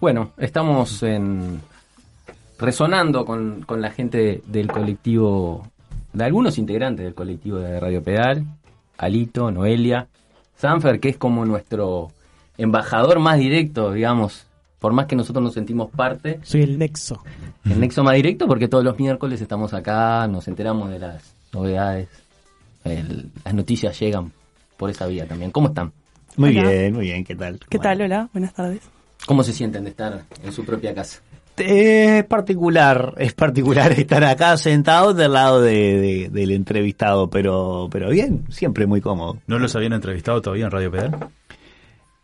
Bueno, estamos en resonando con, con la gente del colectivo, de algunos integrantes del colectivo de Radio Pedal, Alito, Noelia, Sanfer, que es como nuestro embajador más directo, digamos, por más que nosotros nos sentimos parte. Soy el nexo. El nexo más directo porque todos los miércoles estamos acá, nos enteramos de las novedades, el- las noticias llegan por esa vía también. ¿Cómo están? Muy Hola. bien, muy bien, ¿qué tal? ¿Qué Bueno. tal? Hola, buenas tardes. ¿Cómo se sienten de estar en su propia casa? Es particular, es particular estar acá sentado del lado de, de- del entrevistado, pero, pero bien, siempre muy cómodo. ¿No los habían entrevistado todavía en Radio Pedal?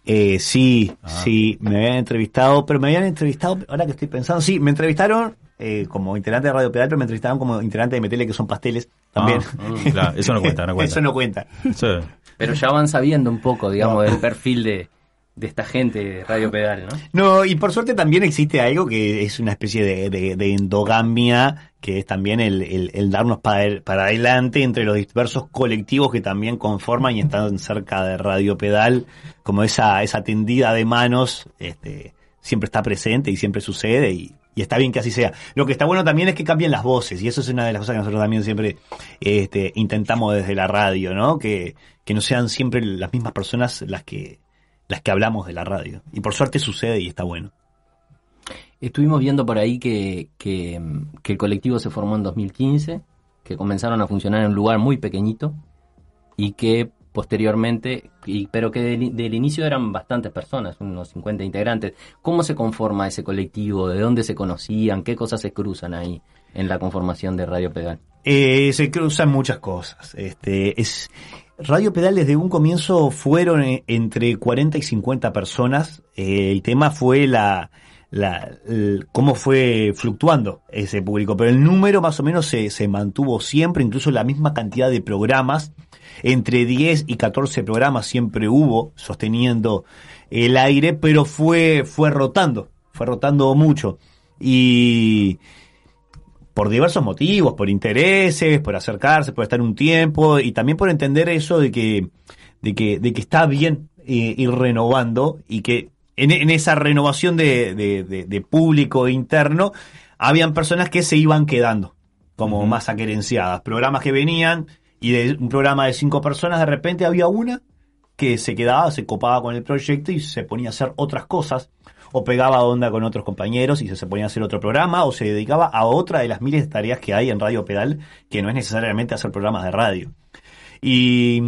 Eh, sí, Ah. sí, me habían entrevistado, pero me habían entrevistado, ahora que estoy pensando, sí, me entrevistaron eh, como integrante de Radio Pedal, pero me entrevistaron como integrante de Metele, que son pasteles también. Ah, ah, claro, eso no cuenta, no cuenta. Eso no cuenta. Sí. Pero ya van sabiendo un poco, digamos, del perfil de, de esta gente de Radio Pedal, ¿no? No, y por suerte también existe algo que es una especie de, de- de endogamia, que es también el, el- el darnos para, adelante entre los diversos colectivos que también conforman y están cerca de Radio Pedal, como esa, esa tendida de manos, este, siempre está presente y siempre sucede y, y está bien que así sea. Lo que está bueno también es que cambien las voces y eso es una de las cosas que nosotros también siempre este, intentamos desde la radio, ¿no? Que no sean siempre las mismas personas las que, las que hablamos de la radio. Y por suerte sucede y está bueno. Estuvimos viendo por ahí que, que, que el colectivo se formó en 2015, que comenzaron a funcionar en un lugar muy pequeñito y que posteriormente, y, pero que del, del inicio eran bastantes personas, unos 50 integrantes. ¿Cómo se conforma ese colectivo? ¿De dónde se conocían? ¿Qué cosas se cruzan ahí en la conformación de Radio Pedal? Eh, se cruzan muchas cosas. Este, es, Radio Pedal desde un comienzo fueron eh, entre 40 y 50 personas. Eh, el tema fue la, la, el- cómo fue fluctuando ese público, pero el número más o menos se, se mantuvo siempre, incluso la misma cantidad de programas. Entre 10 y 14 programas siempre hubo sosteniendo el aire, pero fue, fue rotando, fue rotando mucho. Y, por diversos motivos, por intereses, por acercarse, por estar un tiempo y también por entender eso de que, de que, de que está bien eh, ir renovando y que en, en esa renovación de, de- de- de público interno habían personas que se iban quedando como más aquerenciadas, programas que venían y de un programa de cinco personas de repente había una que se quedaba, se copaba con el proyecto y se ponía a hacer otras cosas, o pegaba onda con otros compañeros y se, ponía a hacer otro programa, o se dedicaba a otra de las miles de tareas que hay en Radio Pedal, que no es necesariamente hacer programas de radio. Y,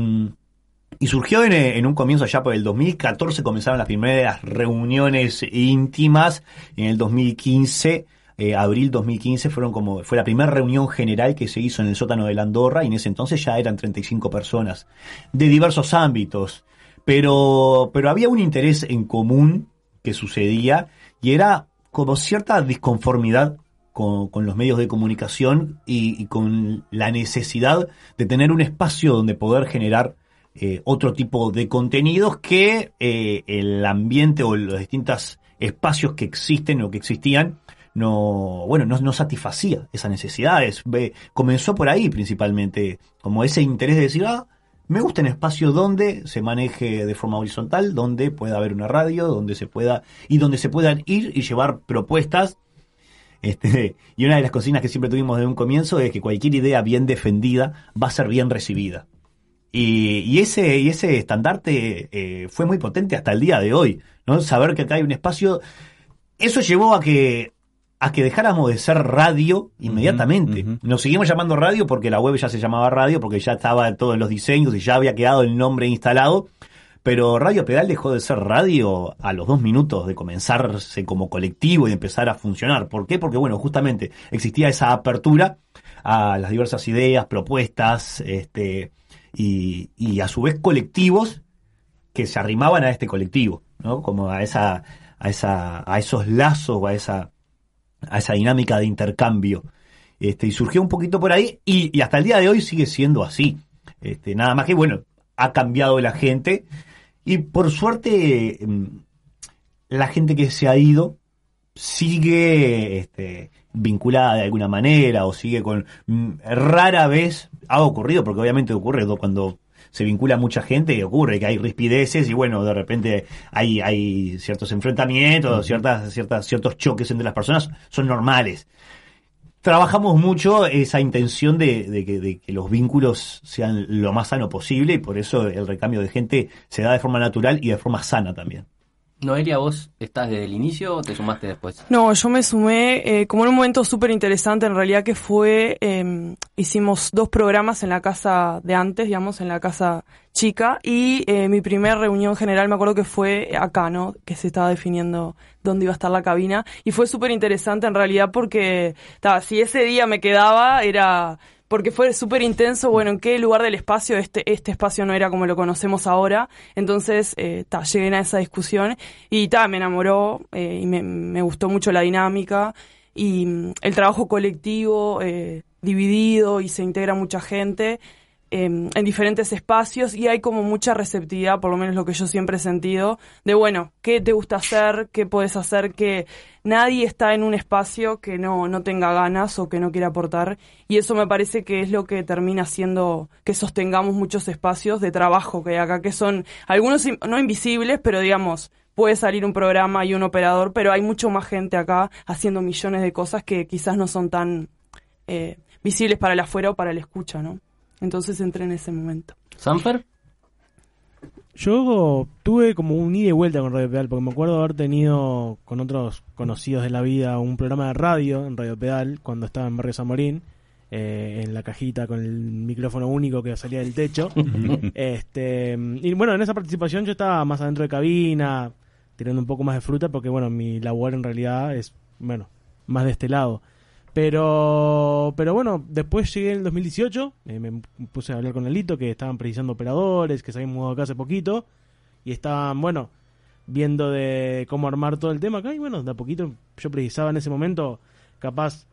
y surgió en, en un comienzo ya por el 2014, comenzaron las primeras reuniones íntimas, en el 2015 eh, abril 2015 fueron como fue la primera reunión general que se hizo en el sótano de la Andorra y en ese entonces ya eran 35 personas de diversos ámbitos, pero pero había un interés en común que sucedía y era como cierta disconformidad con, los medios de comunicación y, con la necesidad de tener un espacio donde poder generar eh, otro tipo de contenidos que eh, el ambiente o los distintos espacios que existen o que existían no, bueno, no, satisfacía esas necesidades. Comenzó por ahí principalmente, como ese interés de decir, ah, me gusta un espacio donde se maneje de forma horizontal, donde pueda haber una radio, donde se pueda, y donde se puedan ir y llevar propuestas. Este, y una de las consignas que siempre tuvimos desde un comienzo es que cualquier idea bien defendida va a ser bien recibida. Y, y ese, y ese estandarte eh, fue muy potente hasta el día de hoy, ¿no? Saber que acá hay un espacio. Eso llevó a que a que dejáramos de ser radio inmediatamente. Nos seguimos llamando radio porque la web ya se llamaba radio, porque ya estaba todo en los diseños y ya había quedado el nombre instalado. Pero Radio Pedal dejó de ser radio a los dos minutos de comenzarse como colectivo y de empezar a funcionar. ¿Por qué? Porque, bueno, justamente existía esa apertura a las diversas ideas, propuestas, este, y, y a su vez colectivos que se arrimaban a este colectivo, ¿no? Como a esa, a esa, a esos lazos o a esa, a esa dinámica de intercambio. Este, y surgió un poquito por ahí, y, hasta el día de hoy sigue siendo así. Este, nada más que, bueno, ha cambiado la gente, y por suerte, mm, la gente que se ha ido sigue este, vinculada de alguna manera o sigue con... mm, Rara vez ha ocurrido, porque obviamente ocurre do- cuando se vincula mucha gente y ocurre que hay rispideces y bueno, de repente hay, hay ciertos enfrentamientos, ciertas, ciertas, ciertos choques entre las personas, son normales. Trabajamos mucho esa intención de, de que, de que los vínculos sean lo más sano posible y por eso el recambio de gente se da de forma natural y de forma sana también. Noelia, ¿vos estás desde el inicio o te sumaste después? No, yo me sumé eh, como en un momento súper interesante en realidad que fue, eh, hicimos dos programas en la casa de antes, digamos, en la casa chica y eh, mi primera reunión general me acuerdo que fue acá, ¿no? Que se estaba definiendo dónde iba a estar la cabina y fue súper interesante en realidad porque, si ese día me quedaba era porque fue súper intenso, bueno, en qué lugar del espacio, este, este espacio no era como lo conocemos ahora, entonces, eh, ta, llegué a esa discusión y ta, me enamoró eh, y me, me, gustó mucho la dinámica y mm, el trabajo colectivo, eh, dividido y se integra mucha gente en diferentes espacios y hay como mucha receptividad, por lo menos lo que yo siempre he sentido, de bueno, ¿qué te gusta hacer? ¿Qué puedes hacer? Que nadie está en un espacio que no, no tenga ganas o que no quiera aportar y eso me parece que es lo que termina haciendo que sostengamos muchos espacios de trabajo que hay acá, que son algunos no invisibles, pero digamos, puede salir un programa y un operador, pero hay mucho más gente acá haciendo millones de cosas que quizás no son tan eh, visibles para el afuera o para el escucha, ¿no? Entonces entré en ese momento. ¿Sanfer? Yo tuve como un ida y vuelta con Radio Pedal, porque me acuerdo haber tenido con otros conocidos de la vida un programa de radio en Radio Pedal cuando estaba en Barrio San Morín, eh, en la cajita con el micrófono único que salía del techo. este Y bueno, en esa participación yo estaba más adentro de cabina, tirando un poco más de fruta, porque bueno, mi labor en realidad es, bueno, más de este lado. Pero, pero bueno, después llegué en el 2018, eh, me puse a hablar con Elito, que estaban precisando operadores, que se habían mudado acá hace poquito, y estaban, bueno, viendo de cómo armar todo el tema acá, y bueno, de a poquito yo precisaba en ese momento, capaz,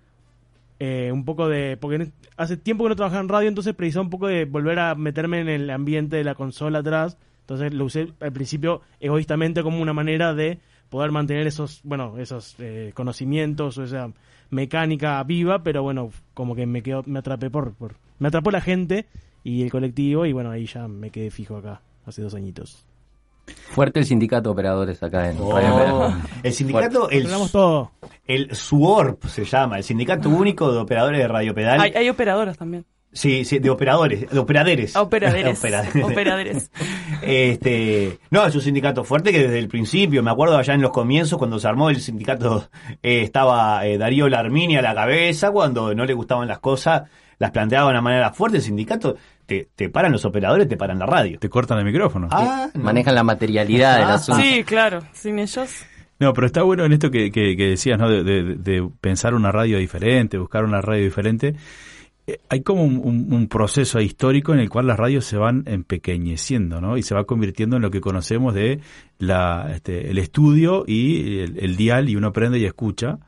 eh, un poco de, porque hace tiempo que no trabajaba en radio, entonces precisaba un poco de volver a meterme en el ambiente de la consola atrás, entonces lo usé al principio egoístamente como una manera de poder mantener esos, bueno, esos eh, conocimientos o esa mecánica viva, pero bueno, como que me quedo, me atrapé por, por, me atrapó la gente y el colectivo y bueno, ahí ya me quedé fijo acá, hace dos añitos. Fuerte el sindicato de operadores acá en Oh, Radio el sindicato, el, todo. el SUORP se llama, el Sindicato Único de Operadores de Radio Pedal. Hay, hay operadoras también. Sí, sí, de operadores, de operaderes. Operaderes. Operaderes. Operaderes. Este, no, es un sindicato fuerte que desde el principio, me acuerdo allá en los comienzos cuando se armó el sindicato, eh, estaba eh, Darío Larmini a la cabeza, cuando no le gustaban las cosas, las planteaba de una manera fuerte, el sindicato, te, te paran los operadores, te paran la radio. Te cortan el micrófono. Ah, no. Manejan la materialidad del Ah, asunto. Sí, claro. Sin ellos. No, pero está bueno en esto que, que- que decías, ¿no? De, de- de pensar una radio diferente, buscar una radio diferente. Eh, Hay como un, proceso histórico en el cual las radios se van empequeñeciendo, ¿no? Y se va convirtiendo en lo que conocemos de la, este, el estudio y el, el dial y uno prende y escucha.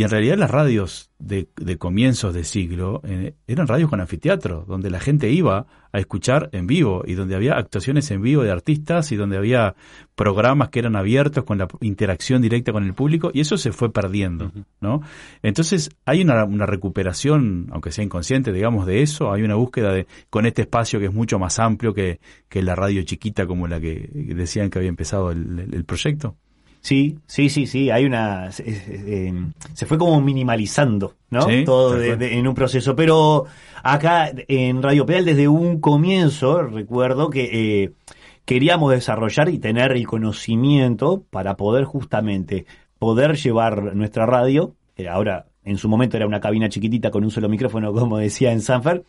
Y en realidad las radios de, de comienzos de siglo eh, eran radios con anfiteatro, donde la gente iba a escuchar en vivo y donde había actuaciones en vivo de artistas y donde había programas que eran abiertos con la interacción directa con el público y eso se fue perdiendo, ¿no? Entonces hay una, una recuperación, aunque sea inconsciente, digamos, de eso, hay una búsqueda de con este espacio que es mucho más amplio que, que la radio chiquita como la que decían que había empezado el, el- el proyecto. Sí, sí, sí, sí, hay una... Se, eh, se fue como minimalizando, ¿no? Sí, Todo de- de- en un proceso, pero acá en Radio Pedal desde un comienzo recuerdo que eh, queríamos desarrollar y tener el conocimiento para poder justamente poder llevar nuestra radio, eh, ahora en su momento era una cabina chiquitita con un solo micrófono, como decía en Sanfer,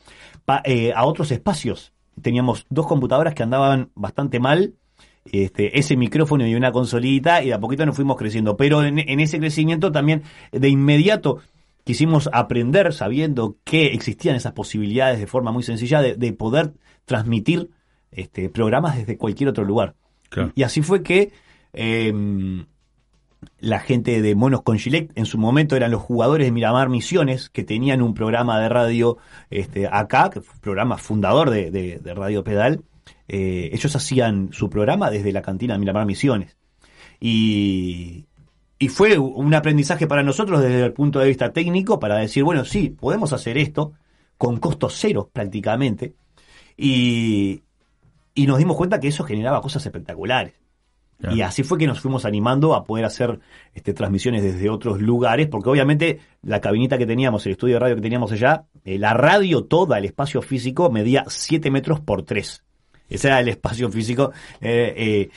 pa- eh, a otros espacios. Teníamos dos computadoras que andaban bastante mal, este, ese micrófono y una consolita y de a poquito nos fuimos creciendo. Pero en, en ese crecimiento también de inmediato quisimos aprender sabiendo que existían esas posibilidades de forma muy sencilla de, de poder transmitir este, programas desde cualquier otro lugar. Claro. Y así fue que eh, la gente de Monos con Gillette en su momento eran los jugadores de Miramar Misiones que tenían un programa de radio este, acá, que fue un programa fundador de, de- de Radio Pedal. Eh, ellos hacían su programa desde la cantina de Miramar Misiones. Y, y fue un aprendizaje para nosotros desde el punto de vista técnico para decir, bueno, sí, podemos hacer esto con costo cero prácticamente. Y, y nos dimos cuenta que eso generaba cosas espectaculares. Claro. Y así fue que nos fuimos animando a poder hacer este, transmisiones desde otros lugares, porque obviamente la cabinita que teníamos, el estudio de radio que teníamos allá, eh, la radio toda, el espacio físico, medía 7 metros por 3. Ese era el espacio físico. eh, eh,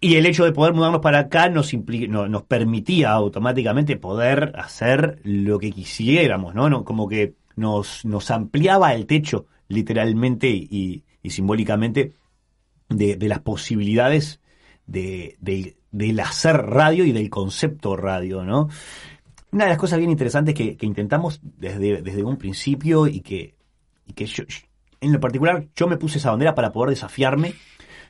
y el hecho de poder mudarnos para acá nos, nos permitía automáticamente poder hacer lo que quisiéramos, ¿no? Como que nos, nos ampliaba el techo, literalmente y, simbólicamente, de, de las posibilidades de, de- del hacer radio y del concepto radio, ¿no? Una de las cosas bien interesantes que, que intentamos desde, desde un principio y que, y que yo- en lo particular yo me puse esa bandera para poder desafiarme.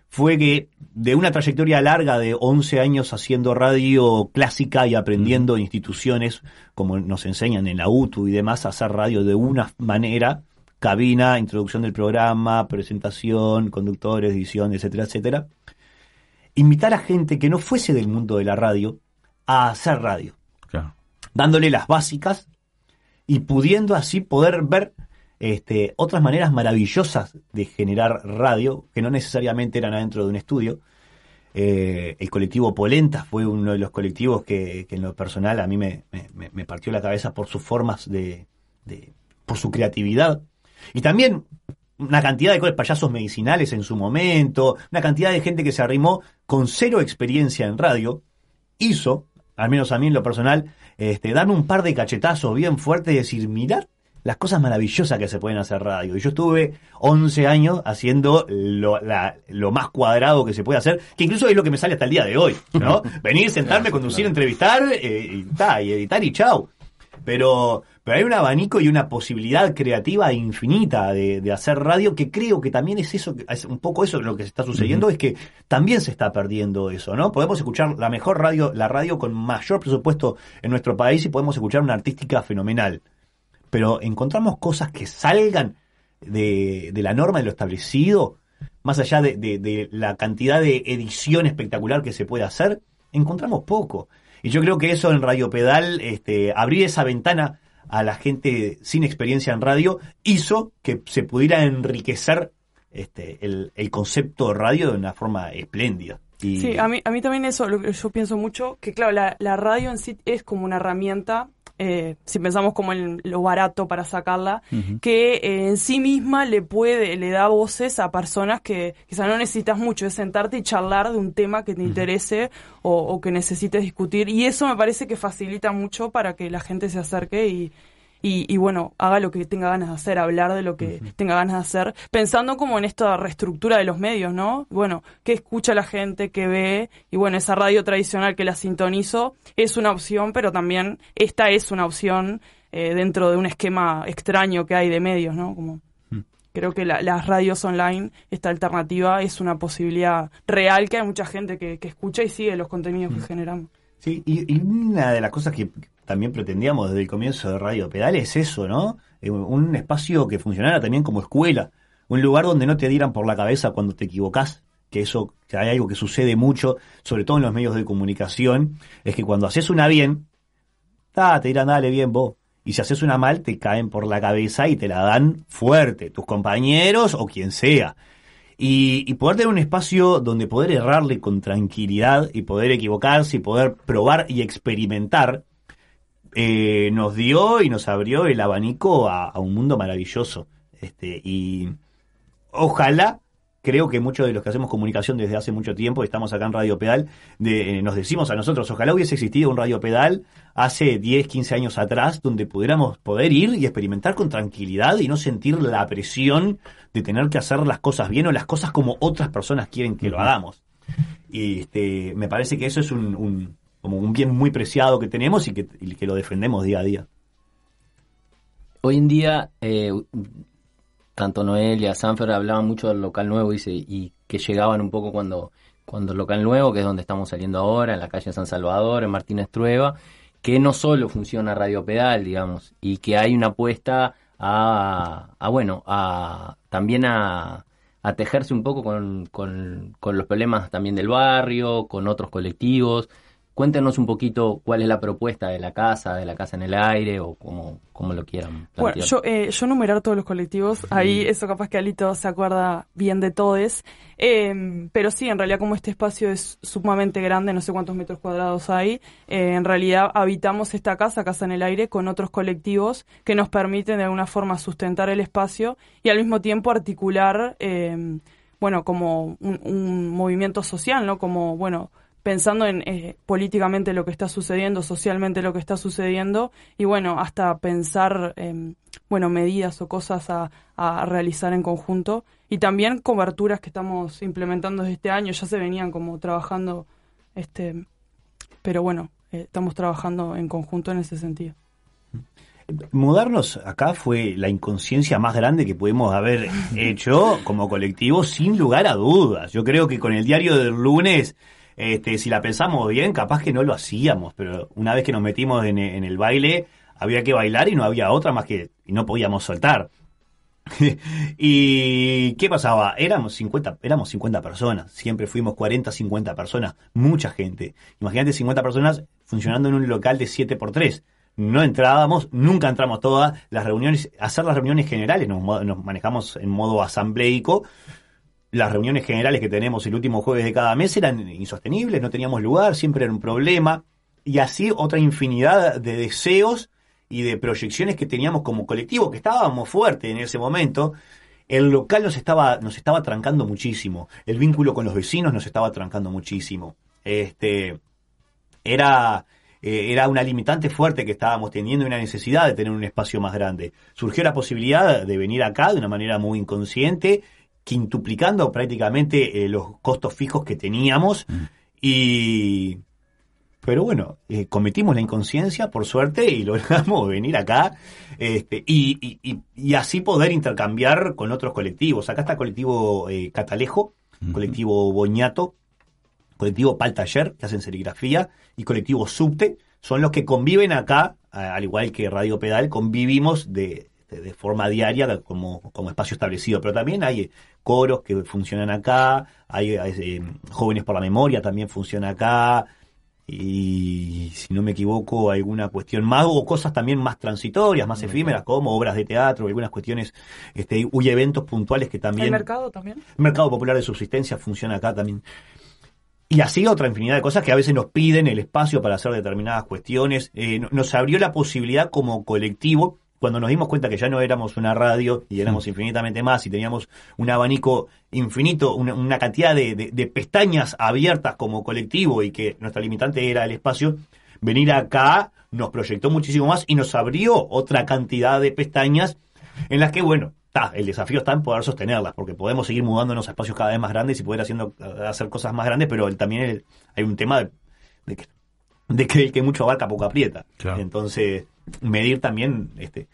Fue que de una trayectoria larga de 11 años haciendo radio clásica y aprendiendo en instituciones como nos enseñan en la UTU y demás a hacer radio de una manera, cabina, introducción del programa, presentación, conductores, edición, etcétera, etcétera, invitar a gente que no fuese del mundo de la radio a hacer radio. Claro. dándole las básicas y pudiendo así poder ver este, otras maneras maravillosas de generar radio, que no necesariamente eran adentro de un estudio. Eh, el colectivo Polenta fue uno de los colectivos que, en lo personal a mí me, partió la cabeza por sus formas de, por su creatividad. Y también una cantidad de payasos medicinales en su momento, una cantidad de gente que se arrimó con cero experiencia en radio, hizo, al menos a mí en lo personal, este, darme un par de cachetazos bien fuertes y decir, mirad las cosas maravillosas que se pueden hacer radio. Y yo estuve 11 años haciendo lo, la- lo más cuadrado que se puede hacer, que incluso es lo que me sale hasta el día de hoy, ¿no? Venir, sentarme, conducir, entrevistar, eh, y, ta, y editar y chau. Pero, pero hay un abanico y una posibilidad creativa infinita de, de hacer radio que creo que también es eso, es un poco eso lo que se está sucediendo, es que también se está perdiendo eso, ¿no? Podemos escuchar la mejor radio, la radio con mayor presupuesto en nuestro país y podemos escuchar una artística fenomenal. Pero encontramos cosas que salgan de, la norma de lo establecido, más allá de, la cantidad de edición espectacular que se puede hacer, encontramos poco. Y yo creo que eso en Radio Pedal, este, abrir esa ventana a la gente sin experiencia en radio, hizo que se pudiera enriquecer este, el, concepto de radio de una forma espléndida. Sí, a mí, a mí también eso, lo yo pienso mucho, que claro, la, la radio en sí es como una herramienta, eh, si pensamos como en lo barato para sacarla, que eh, en sí misma le puede, le da voces a personas que quizá no necesitas mucho, es sentarte y charlar de un tema que te interese o, o que necesites discutir, y eso me parece que facilita mucho para que la gente se acerque y, y, y, bueno, haga lo que tenga ganas de hacer, hablar de lo que tenga ganas de hacer, pensando como en esta reestructura de los medios, ¿no? Bueno, qué escucha la gente, qué ve, y bueno, esa radio tradicional que la sintonizo es una opción, pero también esta es una opción eh, dentro de un esquema extraño que hay de medios, ¿no? Como creo que la- las radios online, esta alternativa, es una posibilidad real que hay mucha gente que, que escucha y sigue los contenidos que generamos. Sí, y, y una de las cosas que también pretendíamos desde el comienzo de Radio Pedal es eso, ¿no? Eh, Un espacio que funcionara también como escuela, un lugar donde no te dieran por la cabeza cuando te equivocás, que eso, que hay algo que sucede mucho, sobre todo en los medios de comunicación, es que cuando haces una bien, ta, te dirán, dale bien vos. Y si haces una mal, te caen por la cabeza y te la dan fuerte, tus compañeros o quien sea. Y, y poder tener un espacio donde poder errarle con tranquilidad y poder equivocarse y poder probar y experimentar, eh, nos dio y nos abrió el abanico a, a un mundo maravilloso. Este, y ojalá, creo que muchos de los que hacemos comunicación desde hace mucho tiempo, estamos acá en Radio Pedal, de, eh, nos decimos a nosotros, ojalá hubiese existido un Radio Pedal hace 10, 15 años atrás, donde pudiéramos poder ir y experimentar con tranquilidad y no sentir la presión de tener que hacer las cosas bien o las cosas como otras personas quieren que lo hagamos. Y este, me parece que eso es un, un- como un bien muy preciado que tenemos y que, y que lo defendemos día a día. Hoy en día, eh, tanto Noelia, Sanfer hablaban mucho del local nuevo dice, y que llegaban un poco cuando, cuando el local nuevo, que es donde estamos saliendo ahora, en la calle San Salvador, en Martínez Trueba, que no solo funciona Radio Pedal, digamos, y que hay una apuesta a, a bueno, a también a, a tejerse un poco con, con los problemas también del barrio, con otros colectivos, Cuéntenos un poquito cuál es la propuesta de la casa, de la casa en el aire o cómo, cómo lo quieran Bueno, yo, eh, yo numerar todos los colectivos, ahí eso capaz que Alito se acuerda bien de todos, eh, pero sí, en realidad como este espacio es sumamente grande, no sé cuántos metros cuadrados hay, eh, en realidad habitamos esta casa, Casa en el Aire, con otros colectivos que nos permiten de alguna forma sustentar el espacio y al mismo tiempo articular, eh, bueno, como un, un movimiento social, ¿no? Como, bueno, pensando en eh, políticamente lo que está sucediendo, socialmente lo que está sucediendo y bueno, hasta pensar, eh, bueno, medidas o cosas a, a, realizar en conjunto y también coberturas que estamos implementando desde este año, ya se venían como trabajando, este, pero bueno, eh, estamos trabajando en conjunto en ese sentido. Mudarnos acá fue la inconsciencia más grande que pudimos haber hecho como colectivo, sin lugar a dudas. Yo creo que con el diario del lunes este, si la pensamos bien, capaz que no lo hacíamos, pero una vez que nos metimos en, el baile, había que bailar y no había otra más que, y no podíamos soltar. ¿Y qué pasaba? Éramos 50, éramos 50 personas, siempre fuimos 40, 50 personas, mucha gente. Imagínate 50 personas funcionando en un local de 7 por 3 no entrábamos, nunca entramos todas, las reuniones, hacer las reuniones generales, nos, nos manejamos en modo asambleico, las reuniones generales que tenemos el último jueves de cada mes eran insostenibles, no teníamos lugar, siempre era un problema, y así otra infinidad de deseos y de proyecciones que teníamos como colectivo, que estábamos fuertes en ese momento. El local nos estaba, nos estaba trancando muchísimo, el vínculo con los vecinos nos estaba trancando muchísimo. Este, era, eh, era una limitante fuerte que estábamos teniendo y una necesidad de tener un espacio más grande. Surgió la posibilidad de venir acá de una manera muy inconsciente quintuplicando prácticamente eh, los costos fijos que teníamos mm. y pero bueno, eh, cometimos la inconsciencia por suerte y logramos venir acá este, y, y, y, así poder intercambiar con otros colectivos. Acá está colectivo eh, Catalejo, colectivo Boñato, colectivo Pal Taller, que hacen serigrafía, y colectivo Subte, son los que conviven acá, al igual que Radio Pedal, convivimos de, de forma diaria como, como espacio establecido. Pero también hay coros que funcionan acá, hay, eh, Jóvenes por la Memoria también funciona acá, y si no me equivoco, alguna cuestión más, o cosas también más transitorias, más efímeras, como obras de teatro, algunas cuestiones, este, y eventos puntuales que también... ¿El mercado también? mercado popular de subsistencia funciona acá también. Y así otra infinidad de cosas que a veces nos piden el espacio para hacer determinadas cuestiones. Eh, nos abrió la posibilidad como colectivo cuando nos dimos cuenta que ya no éramos una radio y éramos infinitamente más y teníamos un abanico infinito, una, cantidad de, de, pestañas abiertas como colectivo y que nuestra limitante era el espacio, venir acá nos proyectó muchísimo más y nos abrió otra cantidad de pestañas en las que, bueno, está el desafío está en poder sostenerlas, porque podemos seguir mudándonos a espacios cada vez más grandes y poder haciendo, hacer cosas más grandes, pero también hay un tema de, de que de que el que mucho abarca poco aprieta. Entonces, medir también, este,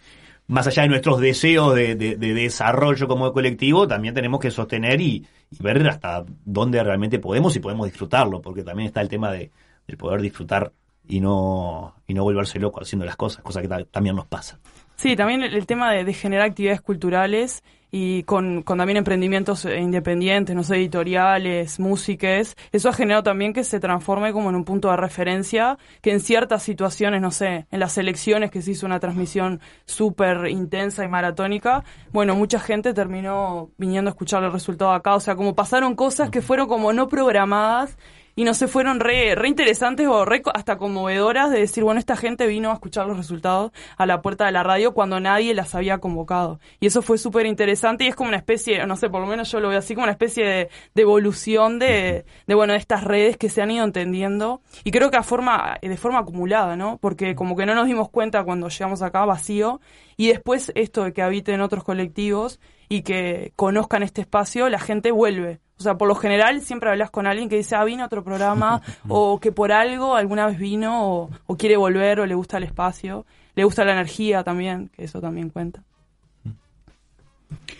más allá de nuestros deseos de, de, de desarrollo como colectivo, también tenemos que sostener y, y, ver hasta dónde realmente podemos y podemos disfrutarlo, porque también está el tema de, del poder disfrutar y no, y no volverse loco haciendo las cosas, cosa que también nos pasa. Sí, también el, el tema de, de generar actividades culturales y con, con, también emprendimientos independientes, no sé, editoriales, músicas, eso ha generado también que se transforme como en un punto de referencia, que en ciertas situaciones, no sé, en las elecciones que se hizo una transmisión súper intensa y maratónica, bueno, mucha gente terminó viniendo a escuchar el resultado acá, o sea, como pasaron cosas que fueron como no programadas y no se fueron re, re interesantes o re hasta conmovedoras de decir, bueno, esta gente vino a escuchar los resultados a la puerta de la radio cuando nadie las había convocado. Y eso fue súper interesante y es como una especie, no sé, por lo menos yo lo veo así, como una especie de, de evolución de, de, bueno, de estas redes que se han ido entendiendo. Y creo que a forma, de forma acumulada, ¿no? Porque como que no nos dimos cuenta cuando llegamos acá vacío y después esto de que habiten otros colectivos y que conozcan este espacio, la gente vuelve. O sea, por lo general siempre hablas con alguien que dice, ah, vino otro programa, o que por algo alguna vez vino, o, quiere volver, o le gusta el espacio, le gusta la energía también, que eso también cuenta.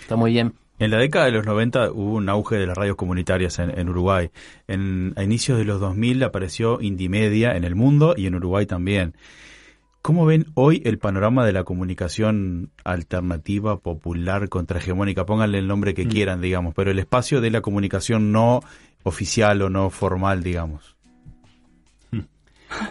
Está muy bien. En la década de los 90 hubo un auge de las radios comunitarias en, en Uruguay. En, a inicios de los 2000 apareció Indimedia en el mundo y en Uruguay también. ¿Cómo ven hoy el panorama de la comunicación alternativa, popular, contrahegemónica? Pónganle el nombre que mm. quieran, digamos, pero el espacio de la comunicación no oficial o no formal, digamos. Hmm.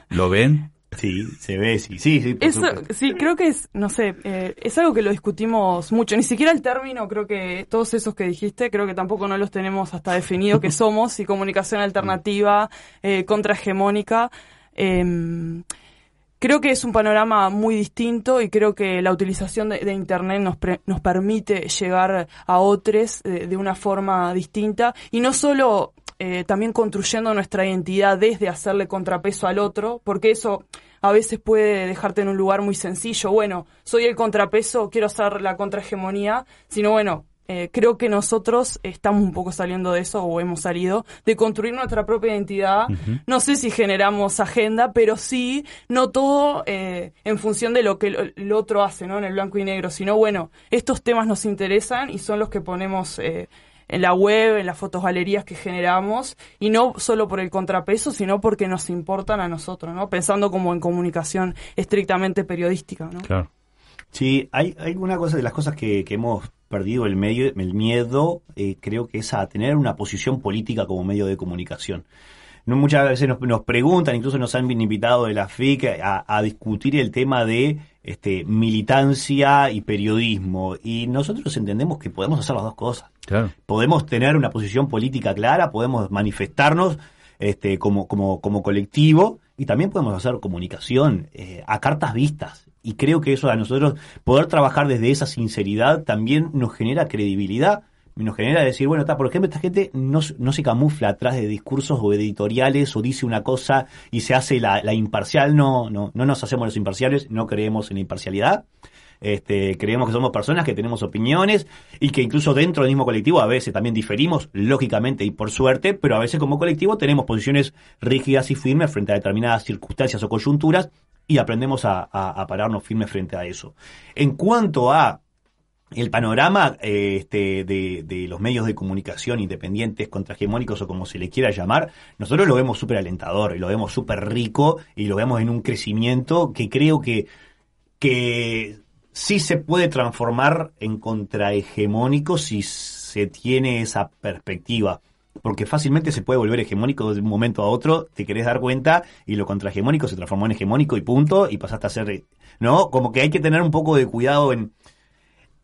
¿Lo ven? Sí, se ve, sí, sí, sí. por Eso, supuesto. sí, creo que es, no sé, eh, es algo que lo discutimos mucho. Ni siquiera el término, creo que todos esos que dijiste, creo que tampoco no los tenemos hasta definido que somos, y comunicación alternativa, eh, contrahegemónica. Em, creo que es un panorama muy distinto y creo que la utilización de, de Internet nos, pre- nos permite llegar a otros eh, de una forma distinta y no solo eh, también construyendo nuestra identidad desde hacerle contrapeso al otro, porque eso a veces puede dejarte en un lugar muy sencillo. Bueno, soy el contrapeso, quiero hacer la contrahegemonía, sino bueno, eh, creo que nosotros estamos un poco saliendo de eso, o hemos salido, de construir nuestra propia identidad. No sé si generamos agenda, pero sí, no todo eh, en función de lo que el, el otro hace, ¿no? En el blanco y negro, sino bueno, estos temas nos interesan y son los que ponemos eh, en la web, en las fotos galerías que generamos, y no solo por el contrapeso, sino porque nos importan a nosotros, ¿no? Pensando como en comunicación estrictamente periodística, ¿no? Claro. Sí, hay, hay una cosa de las cosas que, que hemos perdido el medio, el miedo, eh, creo que es a tener una posición política como medio de comunicación. No, muchas veces nos, nos preguntan, incluso nos han invitado de la FIC a, a discutir el tema de este, militancia y periodismo. Y nosotros entendemos que podemos hacer las dos cosas Claro. podemos tener una posición política clara, podemos manifestarnos este, como, como, como colectivo y también podemos hacer comunicación eh, a cartas vistas. Y creo que eso a nosotros, poder trabajar desde esa sinceridad también nos genera credibilidad, nos genera decir, bueno, está, por ejemplo, esta gente no, no se camufla atrás de discursos o editoriales o dice una cosa y se hace la, la imparcial, no, no, no nos hacemos los imparciales, no creemos en la imparcialidad. Este, creemos que somos personas que tenemos opiniones y que incluso dentro del mismo colectivo a veces también diferimos, lógicamente y por suerte, pero a veces como colectivo tenemos posiciones rígidas y firmes frente a determinadas circunstancias o coyunturas y aprendemos a, pararnos firmes frente a eso. En cuanto a el panorama eh, este, de, de los medios de comunicación independientes, contrahegemónicos o como se le quiera llamar, nosotros lo vemos súper alentador y lo vemos súper rico y lo vemos en un crecimiento que creo que, que sí se puede transformar en contrahegemónico si se tiene esa perspectiva. Porque fácilmente se puede volver hegemónico de un momento a otro, te querés dar cuenta, y lo contrahegemónico se transformó en hegemónico y punto, y pasaste a ser, ¿no? Como que hay que tener un poco de cuidado en,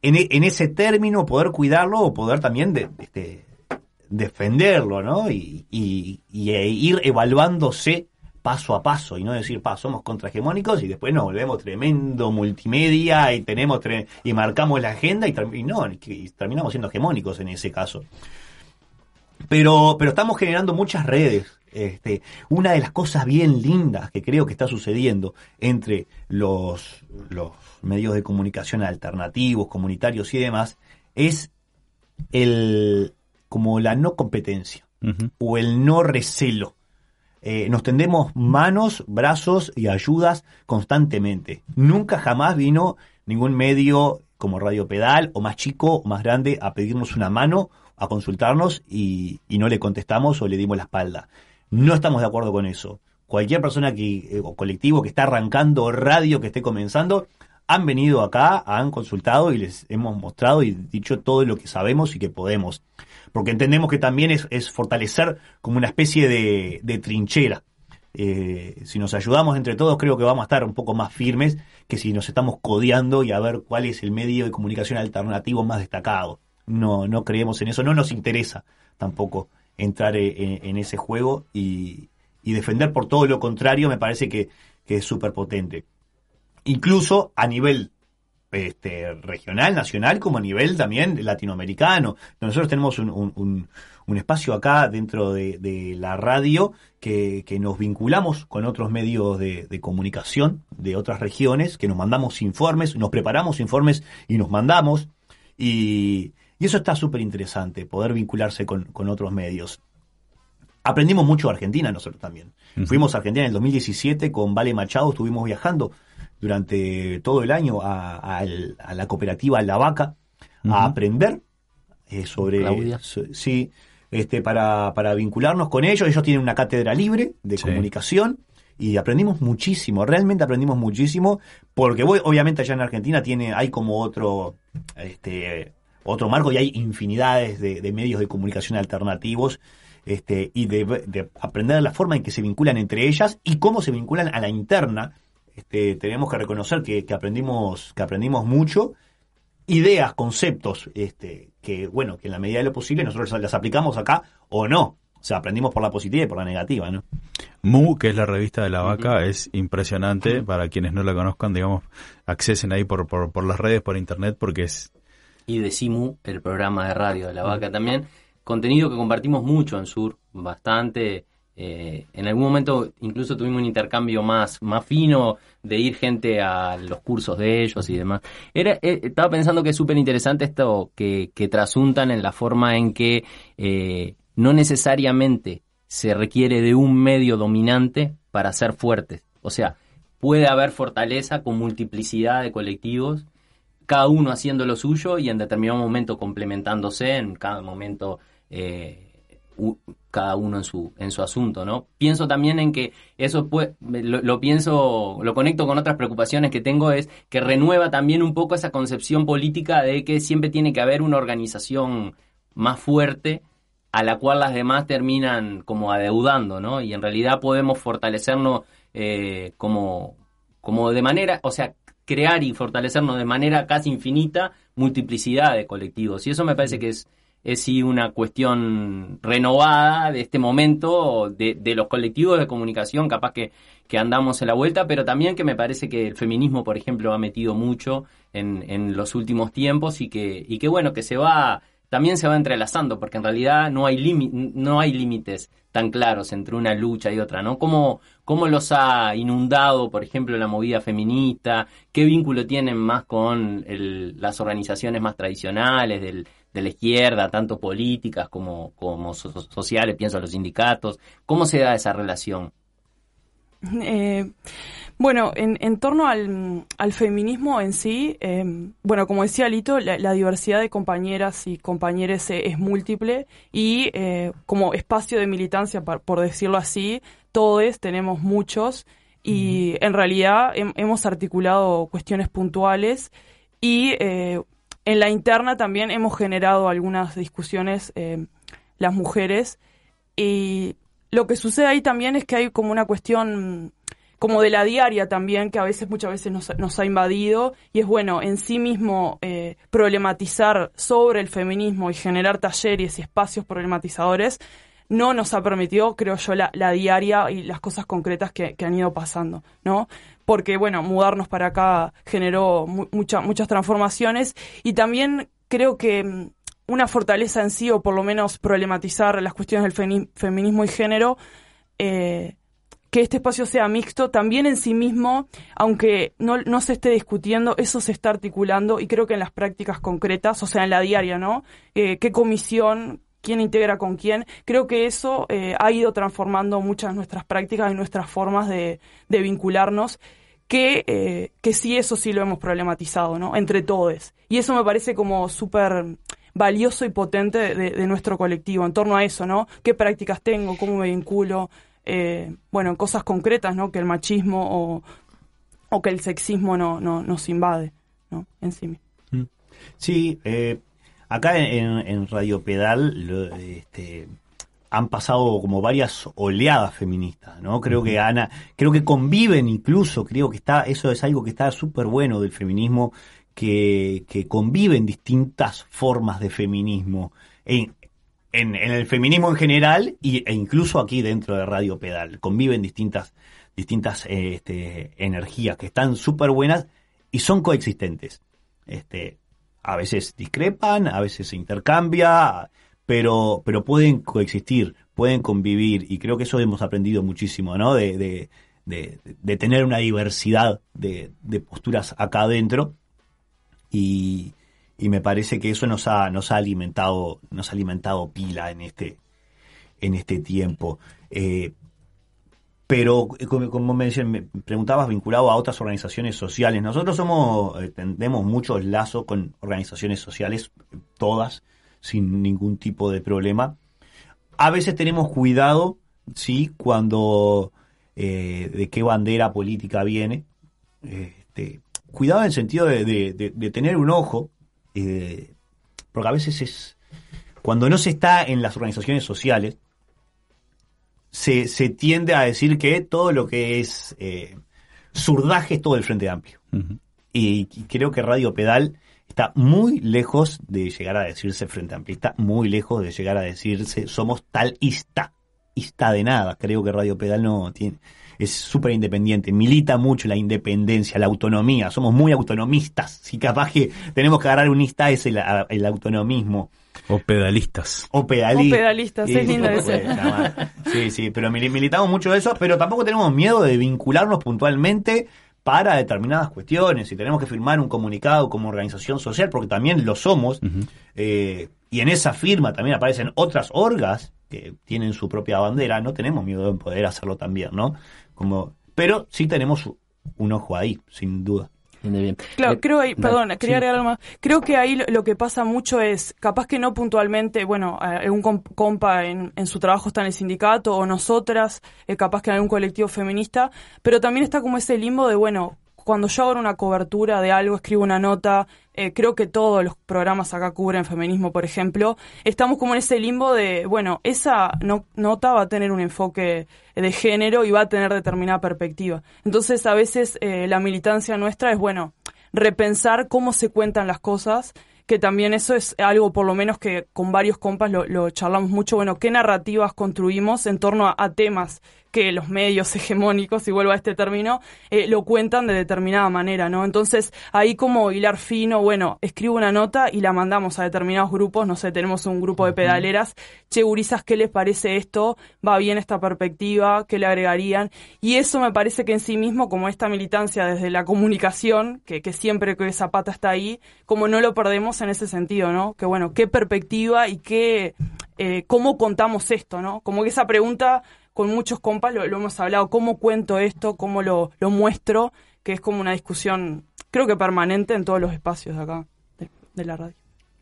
en, e- en ese término, poder cuidarlo o poder también de, este, defenderlo, ¿no? Y, y- y, e ir evaluándose paso a paso y no decir, pa, somos contrahegemónicos y después nos volvemos tremendo multimedia y tenemos tre- y marcamos la agenda y, y no, y terminamos siendo hegemónicos en ese caso. Pero, pero estamos generando muchas redes. Este, una de las cosas bien lindas que creo que está sucediendo entre los, los medios de comunicación alternativos, comunitarios y demás, es el como la no competencia o el no recelo. Eh, nos tendemos manos, brazos y ayudas constantemente. Nunca jamás vino ningún medio como Radio Pedal o más chico o más grande a pedirnos una mano, a consultarnos y, y no le contestamos o le dimos la espalda. No estamos de acuerdo con eso. Cualquier persona que, eh, o colectivo que está arrancando radio, que esté comenzando, han venido acá, han consultado y les hemos mostrado y dicho todo lo que sabemos y que podemos. Porque entendemos que también es, es fortalecer como una especie de, de trinchera. Eh, si nos ayudamos entre todos, creo que vamos a estar un poco más firmes que si nos estamos codeando y a ver cuál es el medio de comunicación alternativo más destacado. No, no creemos en eso, no nos interesa tampoco entrar eh, en, ese juego y, y defender por todo lo contrario me parece que, que es súper potente. Incluso a nivel este, regional, nacional, como a nivel también latinoamericano. Nosotros tenemos un, un- espacio acá dentro de, de la radio que, que nos vinculamos con otros medios de, de comunicación de otras regiones, que nos mandamos informes, nos preparamos informes y nos mandamos. Y, y eso está súper interesante, poder vincularse con, con otros medios. Aprendimos mucho de Argentina nosotros también. Fuimos a Argentina en el 2017 con Vale Machado, estuvimos viajando durante todo el año a, a el- a la cooperativa La Vaca a aprender eh, sobre Claudia. so- sí este para, para vincularnos con ellos ellos tienen una cátedra libre de Sí. comunicación y aprendimos muchísimo realmente aprendimos muchísimo porque voy- obviamente allá en Argentina tiene hay como otro este otro marco y hay infinidades de, de medios de comunicación alternativos este, y de, de aprender la forma en que se vinculan entre ellas y cómo se vinculan a la interna. Este, tenemos que reconocer que, que aprendimos, que aprendimos mucho ideas, conceptos, este, que bueno, que en la medida de lo posible nosotros las aplicamos acá o no. O sea, aprendimos por la positiva y por la negativa, ¿no? Mu, que es la revista de la vaca, es impresionante. Para quienes no la conozcan, digamos, accesen ahí por, por, por las redes, por internet, porque es... Y de Simu, el programa de radio de la vaca también. Contenido que compartimos mucho en Sur, bastante. Eh, en algún momento incluso tuvimos un intercambio más, más fino de ir gente a los cursos de ellos y demás. Era, eh, estaba pensando que es súper interesante esto que, que trasuntan en la forma en que eh, no necesariamente se requiere de un medio dominante para ser fuertes. O sea, puede haber fortaleza con multiplicidad de colectivos, cada uno haciendo lo suyo y en determinado momento complementándose, en cada momento eh, cada uno en su en su asunto, ¿no? Pienso también en que eso puede, lo, lo pienso, lo conecto con otras preocupaciones que tengo es que renueva también un poco esa concepción política de que siempre tiene que haber una organización más fuerte a la cual las demás terminan como adeudando, ¿no? Y en realidad podemos fortalecernos eh, como, como de manera, o sea, crear y fortalecernos de manera casi infinita multiplicidad de colectivos. Y eso me parece que es, es sí una cuestión renovada de este momento, de, de los colectivos de comunicación, capaz que, que andamos en la vuelta, pero también que me parece que el feminismo, por ejemplo, ha metido mucho en, en los últimos tiempos y que, y que bueno, que se va también se va entrelazando, porque en realidad no hay, no hay límites tan claros entre una lucha y otra, ¿no? ¿Cómo, ¿Cómo los ha inundado, por ejemplo, la movida feminista? ¿Qué vínculo tienen más con las organizaciones más tradicionales de la izquierda, tanto políticas como, como so- so- sociales? Pienso en los sindicatos. ¿Cómo se da esa relación? Eh, bueno, en, torno al, feminismo en sí, eh, bueno, como decía Lito, la, diversidad de compañeras y compañeros es múltiple y eh, como espacio de militancia, por decirlo así, todos tenemos muchos y en realidad hem- hemos articulado cuestiones puntuales y eh, en la interna también hemos generado algunas discusiones eh, las mujeres. Y lo que sucede ahí también es que hay como una cuestión como de la diaria también, que a veces, muchas veces nos, nos ha invadido, y es bueno en sí mismo eh, problematizar sobre el feminismo y generar talleres y espacios problematizadores, no nos ha permitido, creo yo, la, diaria y las cosas concretas que, han ido pasando, ¿no? Porque, bueno, mudarnos para acá generó mu- mucha- muchas transformaciones y también creo que mm, una fortaleza en sí, o por lo menos problematizar las cuestiones del feminismo y género, eh, que este espacio sea mixto, también en sí mismo, aunque no, no se esté discutiendo, eso se está articulando y creo que en las prácticas concretas, o sea, en la diaria, ¿no? Eh, ¿Qué comisión, quién integra con quién? Creo que eso eh, ha ido transformando muchas de nuestras prácticas y nuestras formas de, vincularnos, que, eh, que sí, eso sí lo hemos problematizado, ¿no? Entre todos. Y eso me parece como súper valioso y potente de, nuestro colectivo en torno a eso, ¿no? ¿Qué prácticas tengo? ¿Cómo me vinculo? Eh, bueno, en cosas concretas, ¿no? Que el machismo o, o que el sexismo no, no nos invade, ¿no? En sí mismo. Sí, eh, acá en, en Radio Pedal lo- este, han pasado como varias oleadas feministas, ¿no? Creo que Ana, creo que conviven incluso, creo que está, eso es algo que está súper bueno del feminismo, que, que conviven distintas formas de feminismo. En, en, en el feminismo en general y, e incluso aquí dentro de Radio Pedal. Conviven distintas, distintas eh, este, energías que están súper buenas y son coexistentes. Este, a veces discrepan, a veces se intercambia, pero, pero pueden coexistir, pueden convivir y creo que eso hemos aprendido muchísimo, ¿no? De, de, de, tener una diversidad de, de posturas acá adentro y, y me parece que eso nos ha, nos ha alimentado, nos ha alimentado pila en este, en este tiempo. Eh, pero eh, como, me, me preguntabas vinculado a otras organizaciones sociales. Nosotros somos, eh, tenemos muchos lazos con organizaciones sociales, todas, sin ningún tipo de problema. A veces tenemos cuidado, sí, cuando eh, de qué bandera política viene. Este, cuidado en el sentido de, de- tener un ojo, porque a veces es cuando no se está en las organizaciones sociales, se, se tiende a decir que todo lo que es eh, surdaje es todo el Frente Amplio. Y, y creo que Radio Pedal está muy lejos de llegar a decirse Frente Amplio. Está muy lejos de llegar a decirse somos tal ista. Ista de nada. Creo que Radio Pedal no tiene. Es súper independiente, milita mucho la independencia, la autonomía. Somos muy autonomistas. Si capaz que tenemos que agarrar un ista es el, el autonomismo. O pedalistas. O pedalista. O pedalistas, es lindo llamar. Sí, sí, pero mili- militamos mucho de eso, pero tampoco tenemos miedo de vincularnos puntualmente para determinadas cuestiones. Si tenemos que firmar un comunicado como organización social, porque también lo somos, eh, y en esa firma también aparecen otras orgas que tienen su propia bandera, no tenemos miedo de poder hacerlo también, ¿no? Como, pero sí tenemos un ojo ahí, sin duda. Entiende bien. Claro, Eh, creo ahí, perdón, quería agregar algo más. Creo que ahí lo, lo que pasa mucho es, capaz que no puntualmente, bueno, eh, algún com- compa en, en su trabajo está en el sindicato o nosotras, eh, capaz que en algún colectivo feminista, pero también está como ese limbo de, bueno, cuando yo hago una cobertura de algo, escribo una nota, eh, creo que todos los programas acá cubren feminismo, por ejemplo, estamos como en ese limbo de, bueno, esa no- nota va a tener un enfoque de género y va a tener determinada perspectiva. Entonces, a veces eh, la militancia nuestra es, bueno, repensar cómo se cuentan las cosas, que también eso es algo por lo menos que con varios compas lo, charlamos mucho, bueno, qué narrativas construimos en torno a temas que los medios hegemónicos, y vuelvo a este término, eh, lo cuentan de determinada manera, ¿no? Entonces, ahí como hilar fino, bueno, escribo una nota y la mandamos a determinados grupos, no sé, tenemos un grupo de pedaleras, che, gurisas, ¿qué les parece esto? ¿Va bien esta perspectiva? ¿Qué le agregarían? Y eso me parece que en sí mismo, como esta militancia desde la comunicación, que, que siempre que Zapata está ahí, como no lo perdemos en ese sentido, ¿no? Que bueno, qué perspectiva y qué, eh, cómo contamos esto, ¿no? Como que esa pregunta con muchos compas lo, lo hemos hablado, cómo cuento esto, cómo lo, lo muestro, que es como una discusión, creo que permanente en todos los espacios de acá, de, de la radio.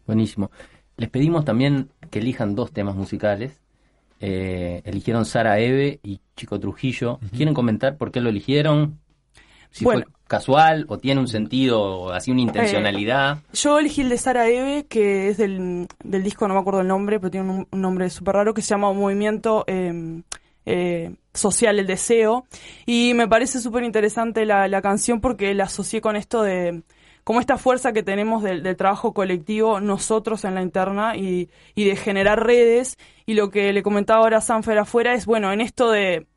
Buenísimo. Les pedimos también que elijan dos temas musicales. Eh, eligieron Sara Eve y Chico Trujillo. ¿Quieren comentar por qué lo eligieron? Si Bueno. fue casual o tiene un sentido, así una intencionalidad. Yo elegí el de Sara Eve, que es del, del disco, no me acuerdo el nombre, pero tiene un, un nombre súper raro, que se llama Movimiento eh, eh, Social El Deseo. Y me parece súper interesante la, la canción porque la asocié con esto de como esta fuerza que tenemos del, del trabajo colectivo nosotros en la interna y, y de generar redes. Y lo que le comentaba ahora Sanfer afuera es, bueno, en esto de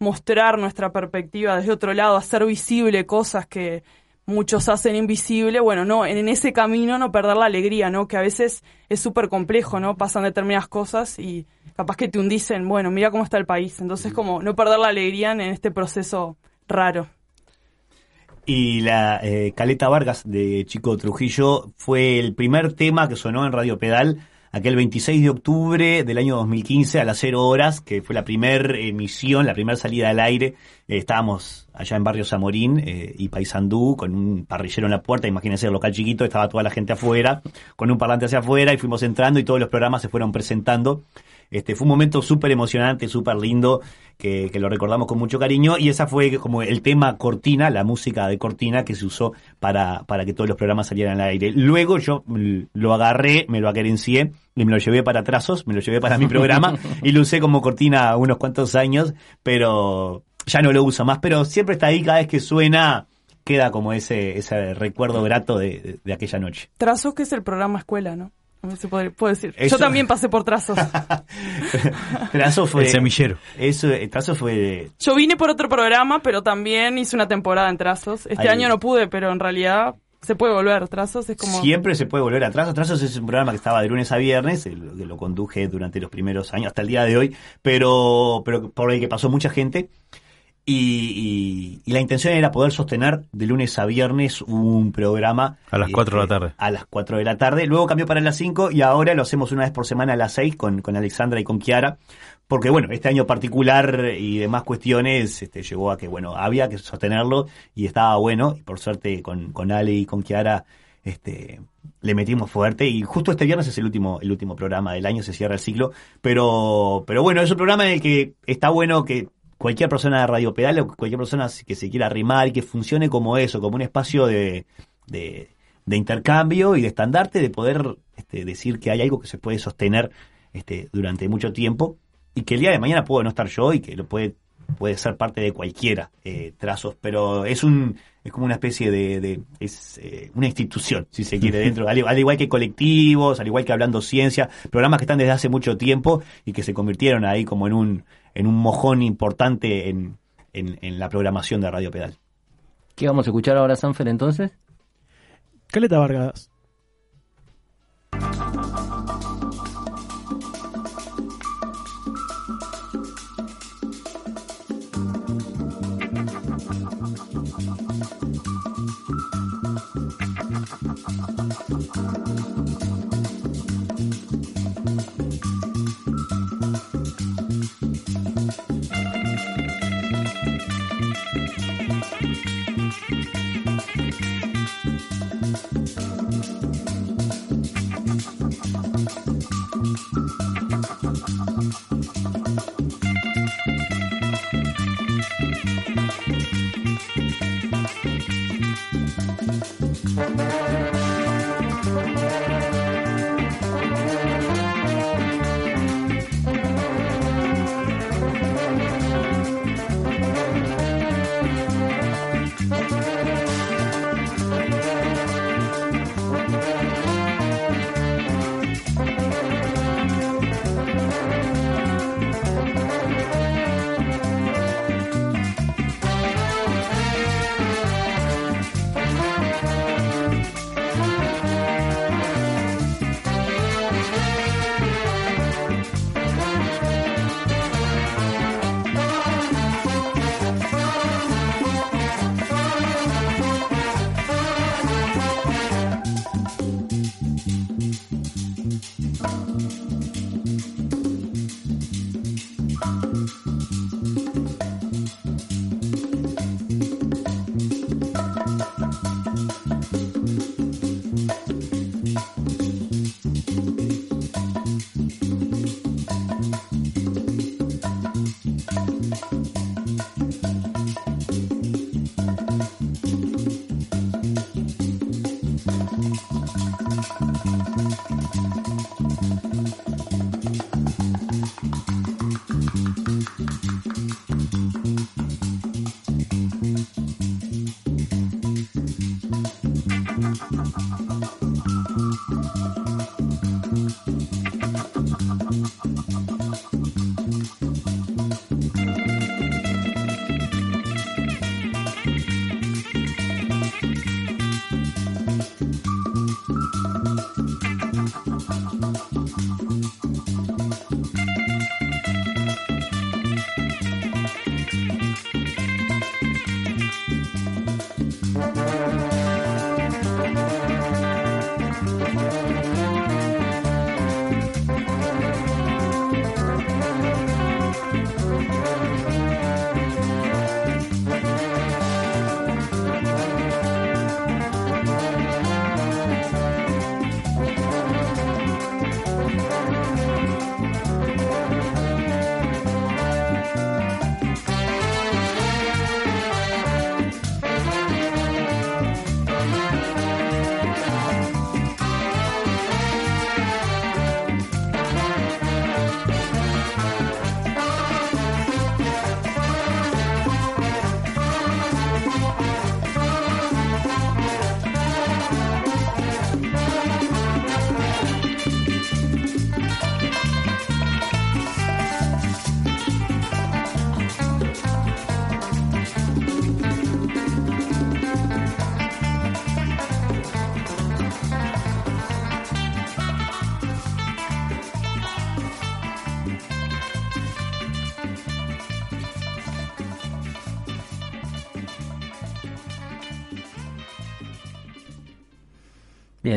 mostrar nuestra perspectiva desde otro lado, hacer visible cosas que muchos hacen invisible, bueno, no, en ese camino no perder la alegría, ¿no? Que a veces es súper complejo, ¿no? Pasan determinadas cosas y capaz que te hundicen, bueno, mira cómo está el país. Entonces, como no perder la alegría en, este proceso raro. Y la eh, Caleta Vargas de Chico Trujillo fue el primer tema que sonó en Radio Pedal aquel 26 de octubre del año 2015 a las 0 horas, que fue la primera emisión, la primera salida al aire. Eh, estábamos allá en Barrio Zamorín eh, y Paysandú con un parrillero en la puerta, imagínense el local chiquito, estaba toda la gente afuera, con un parlante hacia afuera y fuimos entrando y todos los programas se fueron presentando. Este, fue un momento súper emocionante, súper lindo, que, que lo recordamos con mucho cariño, y esa fue como el tema cortina, la música de cortina que se usó para, para que todos los programas salieran al aire. Luego yo lo agarré, me lo acerencié y me lo llevé para trazos, me lo llevé para mi programa y lo usé como cortina unos cuantos años, pero ya no lo uso más, pero siempre está ahí cada vez que suena queda como ese, ese recuerdo grato de, de- de aquella noche. Trazos, que es el programa escuela, ¿no? A puedo, puedo decir. Eso- Yo también pasé por trazos. Trazo fue, El semillero. Eso, el trazo fue Yo vine por otro programa, pero también hice una temporada en trazos. Este Ahí. año no pude, pero en realidad se puede volver. Trazos es como... Siempre se puede volver atrás. Trazos es un programa que estaba de lunes a viernes, el- que lo conduje durante los primeros años, hasta el día de hoy, pero, pero por el que pasó mucha gente. Y, y- y la intención era poder sostener de lunes a viernes un programa. A las cuatro de la este, tarde. A las 4 de la tarde. Luego cambió para las 5 y ahora lo hacemos una vez por semana a las 6 con, con Alexandra y con Kiara. Porque bueno, este año particular y demás cuestiones este, llegó a que bueno, había que sostenerlo y estaba bueno. Y por suerte con, con Ale y con Kiara este, le metimos fuerte y justo este viernes es el último, el último programa del año, se cierra el ciclo, pero, pero bueno, es un programa en el que está bueno que cualquier persona de Radio Pedal o cualquier persona que se quiera arrimar y que funcione como eso, como un espacio de, de, de intercambio y de estandarte, de poder este, decir que hay algo que se puede sostener este, durante mucho tiempo y que el día de mañana puedo no estar yo y que lo puede puede ser parte de cualquiera eh, trazos. Pero es un es como una especie de, de- es eh, una institución si se quiere dentro al, al igual que colectivos al igual que hablando ciencia programas que están desde hace mucho tiempo y que se convirtieron ahí como en un en un mojón importante en, en, en la programación de Radio Pedal ¿Qué vamos a escuchar ahora, Sanfer, entonces? Caleta Vargas.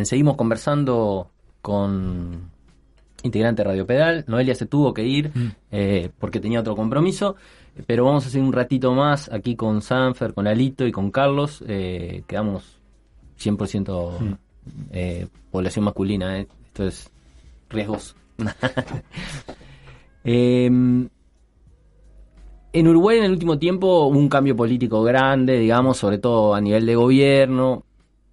Bien, seguimos conversando con integrante de Radio Pedal. Noelia se tuvo que ir eh, porque tenía otro compromiso, pero vamos a hacer un ratito más aquí con Sanfer, con Alito y con Carlos. Eh, quedamos 100% eh, población masculina, esto es riesgos. Em, en Uruguay en el último tiempo hubo un cambio político grande, digamos, sobre todo a nivel de gobierno.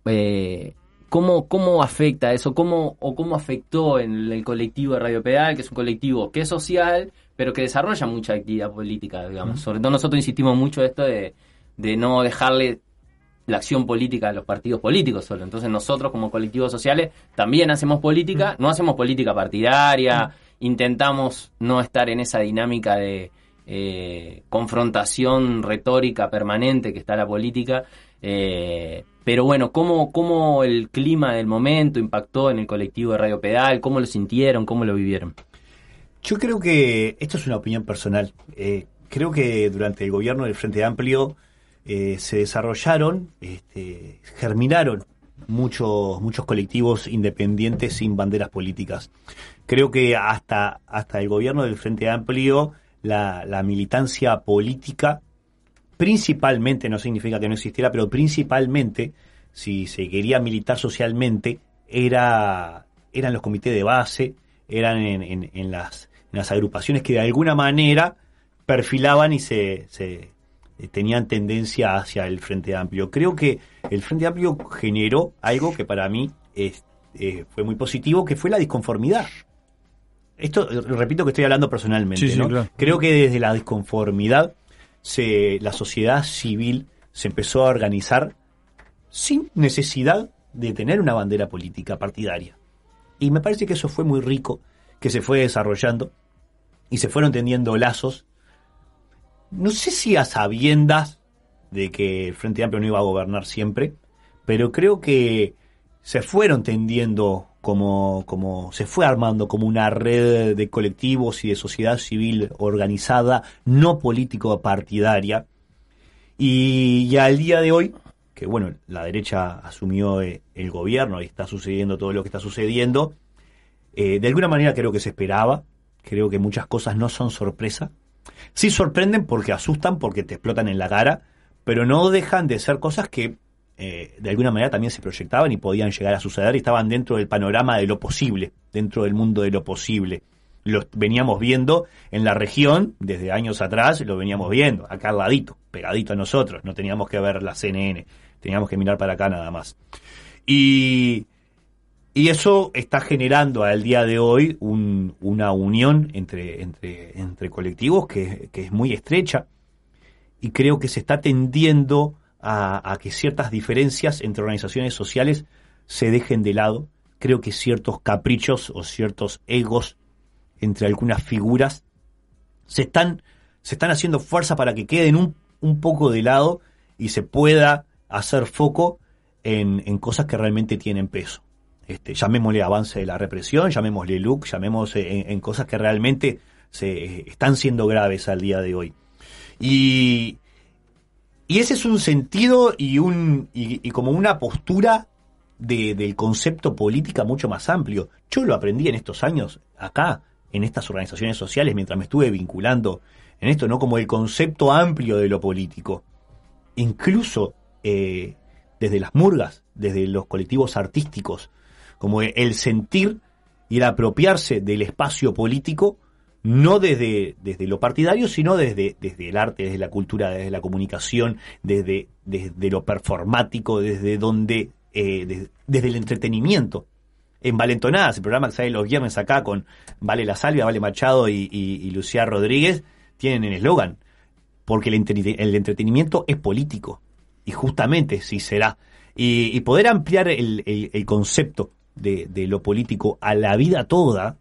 Eh, ¿cómo, ¿Cómo afecta eso? ¿Cómo, ¿O cómo afectó en el colectivo de Radio Pedal, que es un colectivo que es social, pero que desarrolla mucha actividad política, digamos. Sobre todo nosotros insistimos mucho esto de, de no dejarle la acción política a los partidos políticos solo. Entonces nosotros como colectivos sociales también hacemos política, no hacemos política partidaria, intentamos no estar en esa dinámica de eh, confrontación retórica permanente que está la política. Eh, pero bueno, ¿cómo, ¿cómo el clima del momento impactó en el colectivo de Radio Pedal? ¿Cómo lo sintieron? ¿Cómo lo vivieron? Yo creo que, esto es una opinión personal, eh, creo que durante el gobierno del Frente Amplio eh, se desarrollaron, este, germinaron muchos, muchos colectivos independientes sin banderas políticas. Creo que hasta, hasta el gobierno del Frente Amplio la, la militancia política, principalmente, no significa que no existiera, pero principalmente, si se quería militar socialmente, era, eran los comités de base, eran en, en, en las, en las agrupaciones que de alguna manera perfilaban y se, se tenían tendencia hacia el Frente Amplio. Creo que el Frente Amplio generó algo que para mí es, eh, fue muy positivo, que fue la disconformidad. Esto, repito que estoy hablando personalmente, Sí, sí, ¿no? claro. Creo que desde la disconformidad se, la sociedad civil se empezó a organizar sin necesidad de tener una bandera política partidaria. Y me parece que eso fue muy rico, que se fue desarrollando y se fueron tendiendo lazos. No sé si a sabiendas de que el Frente Amplio no iba a gobernar siempre, pero creo que se fueron tendiendo como, como se fue armando como una red de colectivos y de sociedad civil organizada, no político partidaria. Y, y al día de hoy, que bueno, la derecha asumió eh, el gobierno y está sucediendo todo lo que está sucediendo, eh, de alguna manera creo que se esperaba, creo que muchas cosas no son sorpresa. Sí sorprenden porque asustan, porque te explotan en la cara, pero no dejan de ser cosas que eh, de alguna manera también se proyectaban y podían llegar a suceder y estaban dentro del panorama de lo posible, dentro del mundo de lo posible. Lo veníamos viendo en la región desde años atrás, lo veníamos viendo, acá al ladito, pegadito a nosotros, no teníamos que ver la CNN, teníamos que mirar para acá nada más. Y, y eso está generando al día de hoy un- una unión entre, entre, entre colectivos que, que es muy estrecha y creo que se está tendiendo a, que ciertas diferencias entre organizaciones sociales se dejen de lado. Creo que ciertos caprichos o ciertos egos entre algunas figuras se están, se están haciendo fuerza para que queden un, un poco de lado y se pueda hacer foco en, en cosas que realmente tienen peso. Este, llamémosle avance de la represión, llamémosle look, llamemos en, en cosas que realmente se están siendo graves al día de hoy. Y, y ese es un sentido y, un, y, como una postura de- del concepto política mucho más amplio. Yo lo aprendí en estos años, acá, en estas organizaciones sociales, mientras me estuve vinculando en esto, ¿no? Como el concepto amplio de lo político. Incluso eh, desde las murgas, desde los colectivos artísticos, como el sentir y el apropiarse del espacio político, no desde, desde lo partidario, sino desde, desde el arte, desde la cultura, desde la comunicación, desde, desde lo performático, desde donde, eh, des- desde el entretenimiento. En Valentonadas, el programa que sale los viernes acá con Vale La Salvia, Vale Machado y, Lucía Rodríguez, tienen el eslogan, porque el, el entretenimiento es político, y justamente sí será. Y, y poder ampliar el, el- el concepto de, de lo político a la vida toda,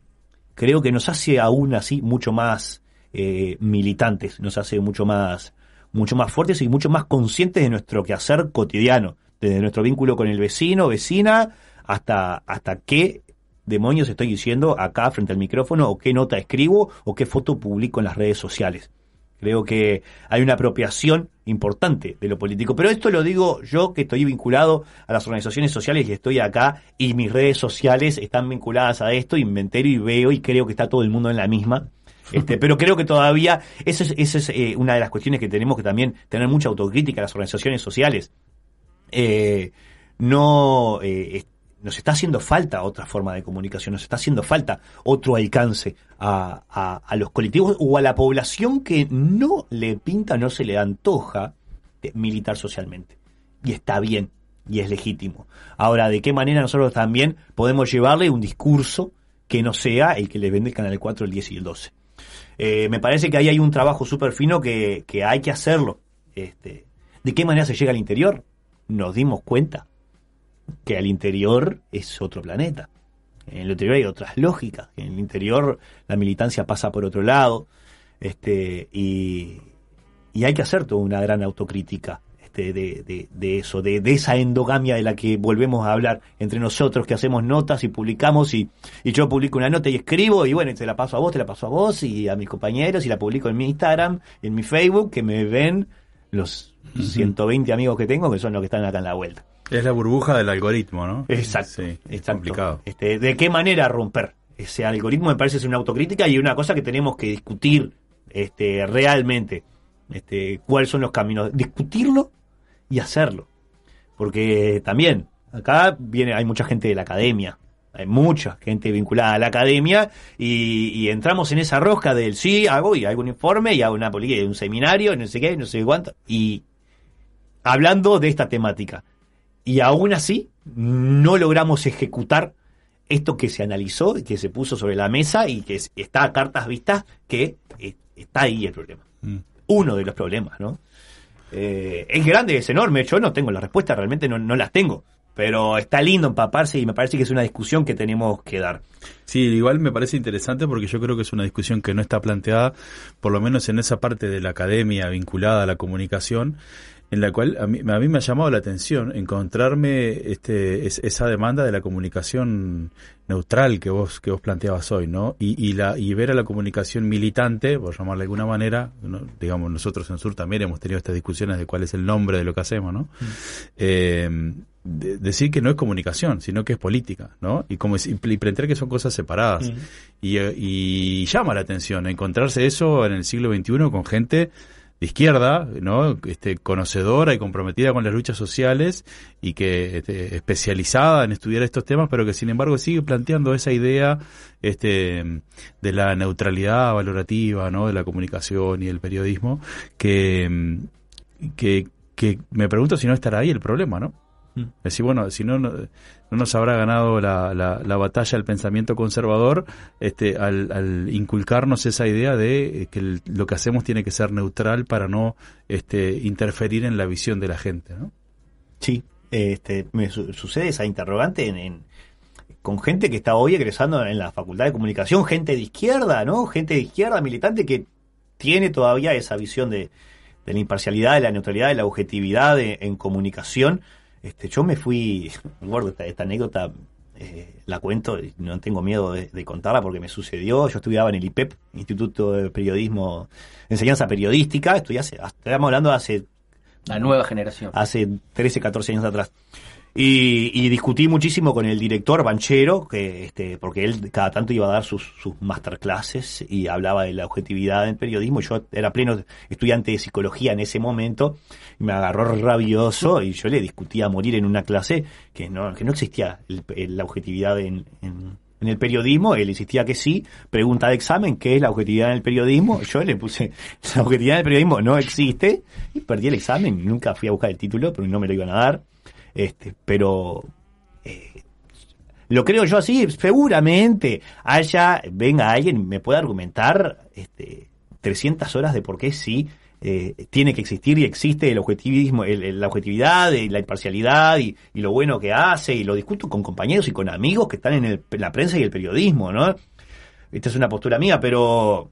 creo que nos hace aún así mucho más eh, militantes, nos hace mucho más, mucho más fuertes y mucho más conscientes de nuestro quehacer cotidiano, desde nuestro vínculo con el vecino, vecina, hasta, hasta qué demonios estoy diciendo acá frente al micrófono, o qué nota escribo, o qué foto publico en las redes sociales. Creo que hay una apropiación importante de lo político. Pero esto lo digo yo que estoy vinculado a las organizaciones sociales y estoy acá y mis redes sociales están vinculadas a esto y me entero y veo y creo que está todo el mundo en la misma. Este, pero creo que todavía esa es, eh, una de las cuestiones que tenemos que también tener mucha autocrítica a las organizaciones sociales. Eh, no eh, nos está haciendo falta otra forma de comunicación, nos está haciendo falta otro alcance a, a- los colectivos o a la población que no le pinta, no se le antoja militar socialmente. Y está bien, y es legítimo. Ahora, ¿de qué manera nosotros también podemos llevarle un discurso que no sea el que le vende el Canal 4, el 10 y el 12? Eh, me parece que ahí hay un trabajo súper fino que, que hay que hacerlo. Este, ¿De qué manera se llega al interior? Nos dimos cuenta que al interior es otro planeta. En el interior hay otras lógicas. En el interior la militancia pasa por otro lado. Este, y, y hay que hacer toda una gran autocrítica este, de, de, de eso, de, de, esa endogamia de la que volvemos a hablar entre nosotros, que hacemos notas y publicamos, y, y yo publico una nota y escribo, y bueno, te la paso a vos, te la paso a vos y a mis compañeros, y la publico en mi Instagram, en mi Facebook, que me ven los 120 amigos que tengo, que son los que están acá en la vuelta. Es la burbuja del algoritmo, ¿no? Exacto. Sí, es exacto. complicado. Este, ¿De qué manera romper ese algoritmo? Me parece ser una autocrítica y una cosa que tenemos que discutir este, realmente. Este, ¿Cuáles son los caminos? Discutirlo y hacerlo. Porque también, acá viene, hay mucha gente de la academia. Hay mucha gente vinculada a la academia y, y entramos en esa rosca del sí, hago y hago un informe y hago una política, un seminario, no sé qué, no sé cuánto. Y hablando de esta temática. Y aún así, no logramos ejecutar esto que se analizó y que se puso sobre la mesa y que está a cartas vistas, que está ahí el problema. Mm. Uno de los problemas, ¿no? Eh, es grande, es enorme, yo no tengo la respuesta, realmente no, no las tengo. Pero está lindo empaparse y me parece que es una discusión que tenemos que dar. Sí, igual me parece interesante porque yo creo que es una discusión que no está planteada, por lo menos en esa parte de la academia vinculada a la comunicación, en la cual a mí, a mí me ha llamado la atención encontrarme este, es, esa demanda de la comunicación neutral que vos que vos planteabas hoy, ¿no? Y, y, la y ver a la comunicación militante, por llamarla de alguna manera, ¿no? digamos nosotros en Sur también hemos tenido estas discusiones de cuál es el nombre de lo que hacemos, ¿no? Mm. Eh, de, decir que no es comunicación, sino que es política, ¿no? Y como y pretender que son cosas separadas. Mm. Y, y llama la atención encontrarse eso en el siglo XXI con gente de izquierda, ¿no? Este, conocedora y comprometida con las luchas sociales y que este, especializada en estudiar estos temas, pero que sin embargo sigue planteando esa idea este, de la neutralidad valorativa, ¿no? De la comunicación y el periodismo, que, que, que me pregunto si no estará ahí el problema, ¿no? Es decir, bueno, si no, no, no nos habrá ganado la, la, la, batalla el pensamiento conservador este, al, al inculcarnos esa idea de que el, lo que hacemos tiene que ser neutral para no este, interferir en la visión de la gente, ¿no? Sí, este, me su sucede esa interrogante en, en, con gente que está hoy egresando en la Facultad de Comunicación, gente de izquierda, ¿no? Gente de izquierda militante que tiene todavía esa visión de, de la imparcialidad, de la neutralidad, de la objetividad de, en comunicación este, yo me fui, recuerdo esta, esta anécdota, eh, la cuento, no tengo miedo de, de, contarla porque me sucedió. Yo estudiaba en el IPEP, Instituto de Periodismo, Enseñanza Periodística, estudié hace, estamos hablando de hace... La nueva generación. Hace 13, 14 años atrás. Y, y, discutí muchísimo con el director Banchero, que este, porque él cada tanto iba a dar sus, sus masterclasses y hablaba de la objetividad del periodismo. Yo era pleno estudiante de psicología en ese momento, y me agarró rabioso y yo le discutía a morir en una clase que no, que no existía el, el, la objetividad en, en, en, el periodismo. Él insistía que sí. Pregunta de examen, ¿qué es la objetividad en el periodismo? Yo le puse, la objetividad en el periodismo no existe y perdí el examen. Nunca fui a buscar el título, pero no me lo iban a dar. Este, pero eh, lo creo yo así, seguramente haya, venga alguien, me pueda argumentar este, 300 horas de por qué sí eh, tiene que existir y existe el objetivismo, la objetividad y la imparcialidad y, lo bueno que hace y lo discuto con compañeros y con amigos que están en, la prensa y el periodismo, ¿no? Esta es una postura mía, pero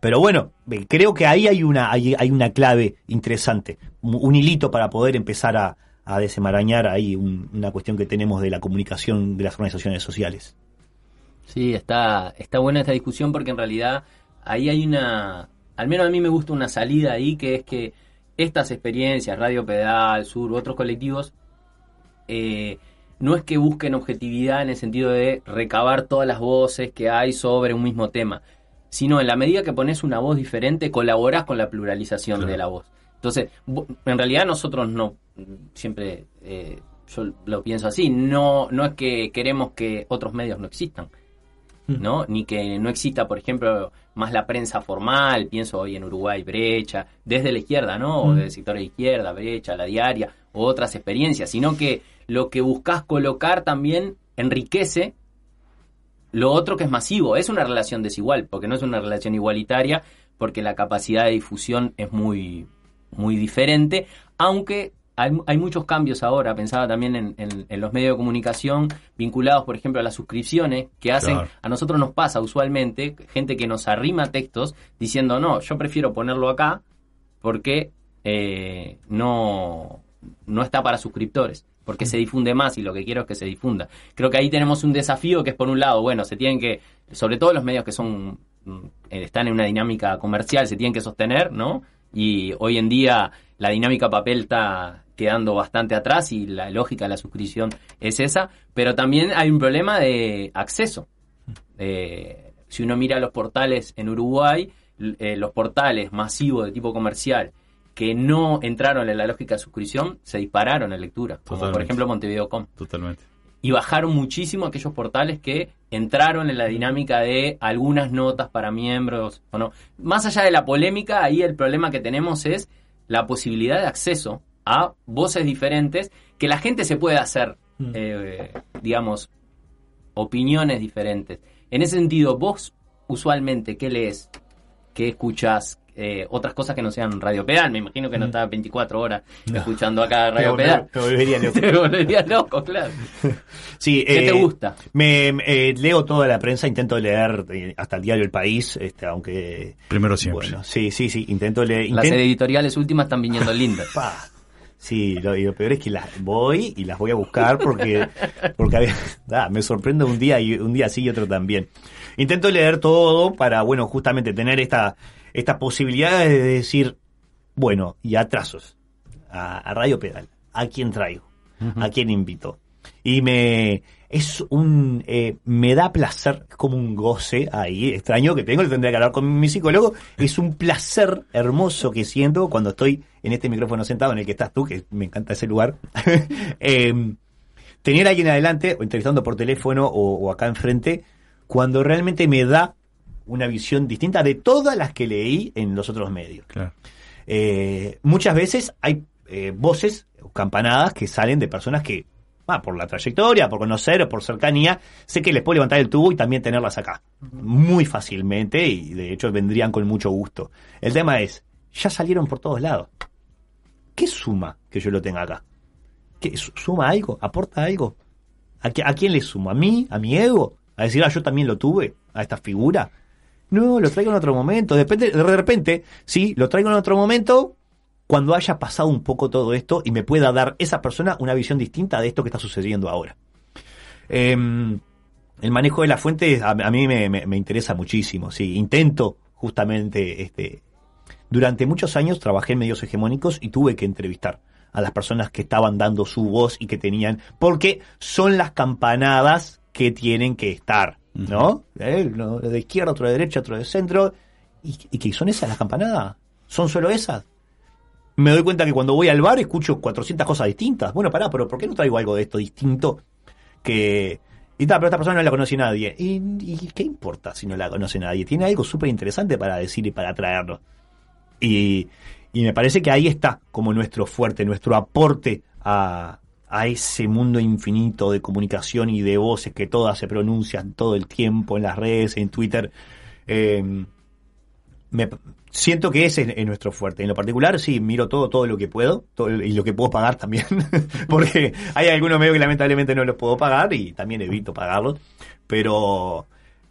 pero bueno, creo que ahí hay una, hay, hay una clave interesante, un hilito para poder empezar a, a desemarañar ahí un, una cuestión que tenemos de la comunicación de las organizaciones sociales. Sí, está, está buena esta discusión porque en realidad ahí hay una, al menos a mí me gusta una salida ahí que es que estas experiencias, Radio Pedal, Sur, otros colectivos, eh, no es que busquen objetividad en el sentido de recabar todas las voces que hay sobre un mismo tema, sino en la medida que pones una voz diferente, colaboras con la pluralización claro. de la voz. Entonces, en realidad nosotros no, siempre eh, yo lo pienso así, no, no es que queremos que otros medios no existan, ¿no? Ni que no exista, por ejemplo, más la prensa formal, pienso hoy en Uruguay, Brecha, desde la izquierda, ¿no? O del sector de izquierda, Brecha, la diaria, o otras experiencias, sino que lo que buscas colocar también enriquece lo otro que es masivo, es una relación desigual, porque no es una relación igualitaria, porque la capacidad de difusión es muy, muy diferente, aunque hay, hay muchos cambios ahora, pensaba también en, en- en los medios de comunicación vinculados, por ejemplo, a las suscripciones, que hacen, Claro. a nosotros nos pasa usualmente, gente que nos arrima textos diciendo, no, yo prefiero ponerlo acá porque eh, no, no está para suscriptores, porque se difunde más y lo que quiero es que se difunda. Creo que ahí tenemos un desafío que es por un lado, bueno, se tienen que, sobre todo los medios que son mm, eh, están en una dinámica comercial, se tienen que sostener, ¿no? Y hoy en día la dinámica papel está quedando bastante atrás y la lógica de la suscripción es esa, pero también hay un problema de acceso. Eh, si uno mira los portales en Uruguay, eh, los portales masivos de tipo comercial que no entraron en la lógica de suscripción se dispararon en lectura, como por ejemplo Montevideo.com. Totalmente. Y bajaron muchísimo aquellos portales que entraron en la dinámica de algunas notas para miembros o no. Más allá de la polémica, ahí el problema que tenemos es la posibilidad de acceso a voces diferentes que la gente se puede hacer, Mm. eh, digamos, opiniones diferentes. En ese sentido, vos usualmente, ¿qué lees? ¿Qué escuchás? Eh, otras cosas que no sean Radio Pedal. Me imagino que no estás 24 horas escuchando acá Radio Pedal. me volvería loco. Te volverías loco, claro. Sí, ¿Qué eh, te gusta? Me, eh, leo toda la prensa, intento leer eh, hasta el diario El País, este, aunque Primero siempre. bueno, sí, sí, sí, intento leer. Las editoriales últimas están viniendo lindas. Pa. Sí, lo, y lo peor es que las voy y las voy a buscar porque, porque a veces, ah, me sorprende un día y un día sí y otro también. Intento leer todo para, bueno, justamente tener esta, esta posibilidad de decir, bueno, y atrasos a, a Radio Pedal, ¿a quién traigo? ¿A quién invito? Y me, es un, eh, me da placer, es como un goce ahí, extraño que tengo, lo tendría que hablar con mi psicólogo, es un placer hermoso que siento cuando estoy en este micrófono sentado en el que estás tú, que me encanta ese lugar. Eh, tener a alguien adelante, o entrevistando por teléfono o, o acá enfrente, cuando realmente me da una visión distinta de todas las que leí en los otros medios. Claro. Eh, muchas veces hay eh, voces o campanadas que salen de personas que, ah, por la trayectoria, por conocer o por cercanía, sé que les puedo levantar el tubo y también tenerlas acá. Muy fácilmente y de hecho vendrían con mucho gusto. El tema es, ya salieron por todos lados. ¿Qué suma que yo lo tenga acá? ¿Qué, su- ¿Suma algo? ¿Aporta algo? ¿A, qui- a quién le suma? ¿A mí? ¿A mi ego? ¿A decir, ah, yo también lo tuve? ¿A esta figura? No, lo traigo en otro momento. Depende, de repente, sí, lo traigo en otro momento cuando haya pasado un poco todo esto y me pueda dar esa persona una visión distinta de esto que está sucediendo ahora. Em, el manejo de la fuente a, mí me, me- me interesa muchísimo. Sí, intento justamente, este, durante muchos años trabajé en medios hegemónicos y tuve que entrevistar a las personas que estaban dando su voz y que tenían, porque son las campanadas que tienen que estar, ¿no? Eh, de izquierda, otro de derecha, otro de centro, y, y son esas las campanadas, son solo esas. Me doy cuenta que cuando voy al bar escucho 400 cosas distintas. Bueno, pará, pero ¿por qué no traigo algo de esto distinto? Que. Y tal, pero esta persona no la conoce nadie. ¿Y, y qué importa si no la conoce nadie? Tiene algo súper interesante para decir y para traerlo. Y, y me parece que ahí está como nuestro fuerte, nuestro aporte a, a ese mundo infinito de comunicación y de voces que todas se pronuncian todo el tiempo en las redes, en Twitter. Eh, me, siento que ese es, es nuestro fuerte. En lo particular, sí, miro todo, todo lo que puedo, y lo que puedo pagar también, porque hay algunos medios que lamentablemente no los puedo pagar y también evito pagarlos, pero,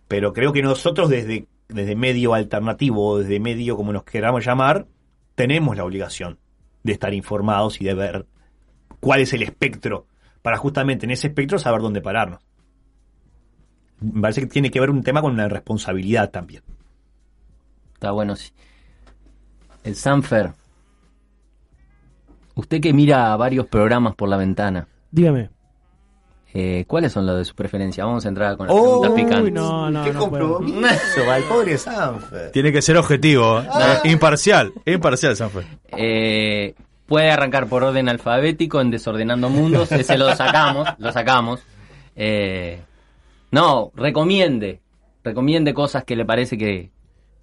pero creo que nosotros desde, desde medio alternativo, desde medio como nos queramos llamar, tenemos la obligación de estar informados y de ver cuál es el espectro, para justamente en ese espectro saber dónde pararnos. Me parece que tiene que ver un tema con una responsabilidad también. Está bueno, sí. El Sanfer. Usted que mira varios programas por la ventana, Dígame. eh, ¿cuáles son los de su preferencia? Vamos a entrar con las Oh, preguntas picantes. uy, no, no, ¡Qué no compromiso! al pobre Sanfer. Tiene que ser objetivo, ¿eh? imparcial, imparcial, Sanfer. Eh, puede arrancar por orden alfabético en Desordenando Mundos, ese lo sacamos, lo sacamos. Eh, no, recomiende, recomiende cosas que le parece que,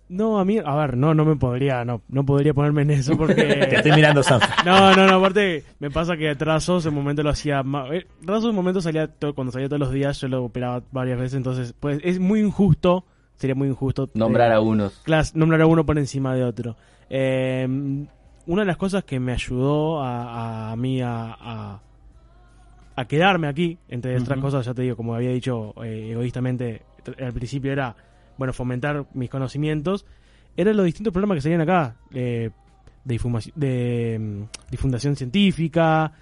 No, a mí, a ver, no, no me podría, no, no podría ponerme en eso Te porque... estoy mirando, Sanfer. No, no, no, aparte me pasa que Trazos en momento lo hacía más... eh, Trazos en momento salía, to- cuando salía todos los días, yo lo operaba varias veces, entonces, pues es muy injusto, sería muy injusto... Nombrar eh, a unos. clas- nombrar a uno por encima de otro. Eh, una de las cosas que me ayudó a, a mí a, a, a quedarme aquí, entre otras cosas, ya te digo, como había dicho eh, egoístamente al principio, era, bueno, fomentar mis conocimientos, eran los distintos programas que salían acá, eh, de, de mm, difundación científica,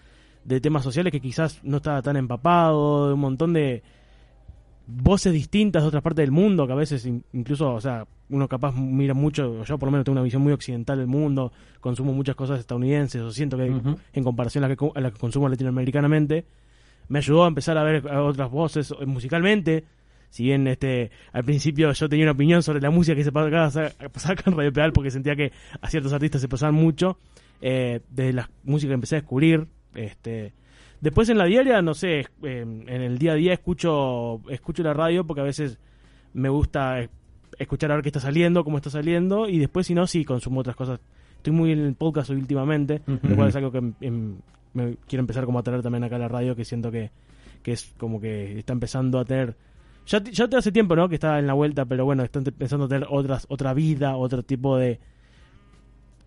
de temas sociales que quizás no estaba tan empapado, de un montón de voces distintas de otras partes del mundo, que a veces in- incluso, o sea, uno capaz mira mucho, yo por lo menos tengo una visión muy occidental del mundo, consumo muchas cosas estadounidenses, o siento que en comparación a la que, la que consumo latinoamericanamente, me ayudó a empezar a ver otras voces eh, musicalmente. Si bien este al principio yo tenía una opinión sobre la música que se pasaba pasaba acá en Radio Pedal porque sentía que a ciertos artistas se pasaban mucho, eh, de la música que empecé a descubrir, este después en la diaria, no sé, eh, en el día a día escucho escucho la radio porque a veces me gusta escuchar a ver qué está saliendo, cómo está saliendo, y después si no, sí consumo otras cosas. Estoy muy en el podcast últimamente, lo cual es algo que em- me quiero empezar como a tener también acá en la radio, que siento que, que es como que está empezando a tener... Ya, ya te hace tiempo, ¿no? Que está en la vuelta, pero bueno, está empezando a tener otras, otra vida, otro tipo de...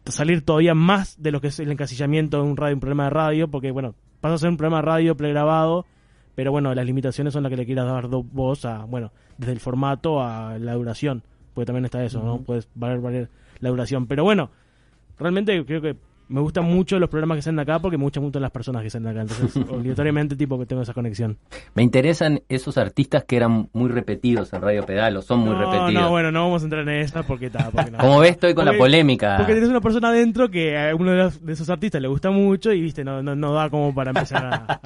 Salir todavía más de lo que es el encasillamiento de un radio, un programa de radio, porque bueno, pasa a ser un programa radio pregrabado, pero bueno, las limitaciones son las que le quieras dar vos a, bueno, desde el formato a la duración, porque también está eso, ¿no? Puedes valer, valer la duración. Pero bueno, realmente creo que me gustan mucho los programas que salen acá porque me gustan mucho las personas que salen acá. Entonces, obligatoriamente, tipo, que tengo esa conexión. Me interesan esos artistas que eran muy repetidos en Radio Pedal o son muy no, repetidos. no, bueno, no vamos a entrar en esa porque está. Porque no. Como ves, estoy con la polémica. Porque tienes una persona adentro que a uno de, los- de esos artistas le gusta mucho y, viste, no, no, no da como para empezar a.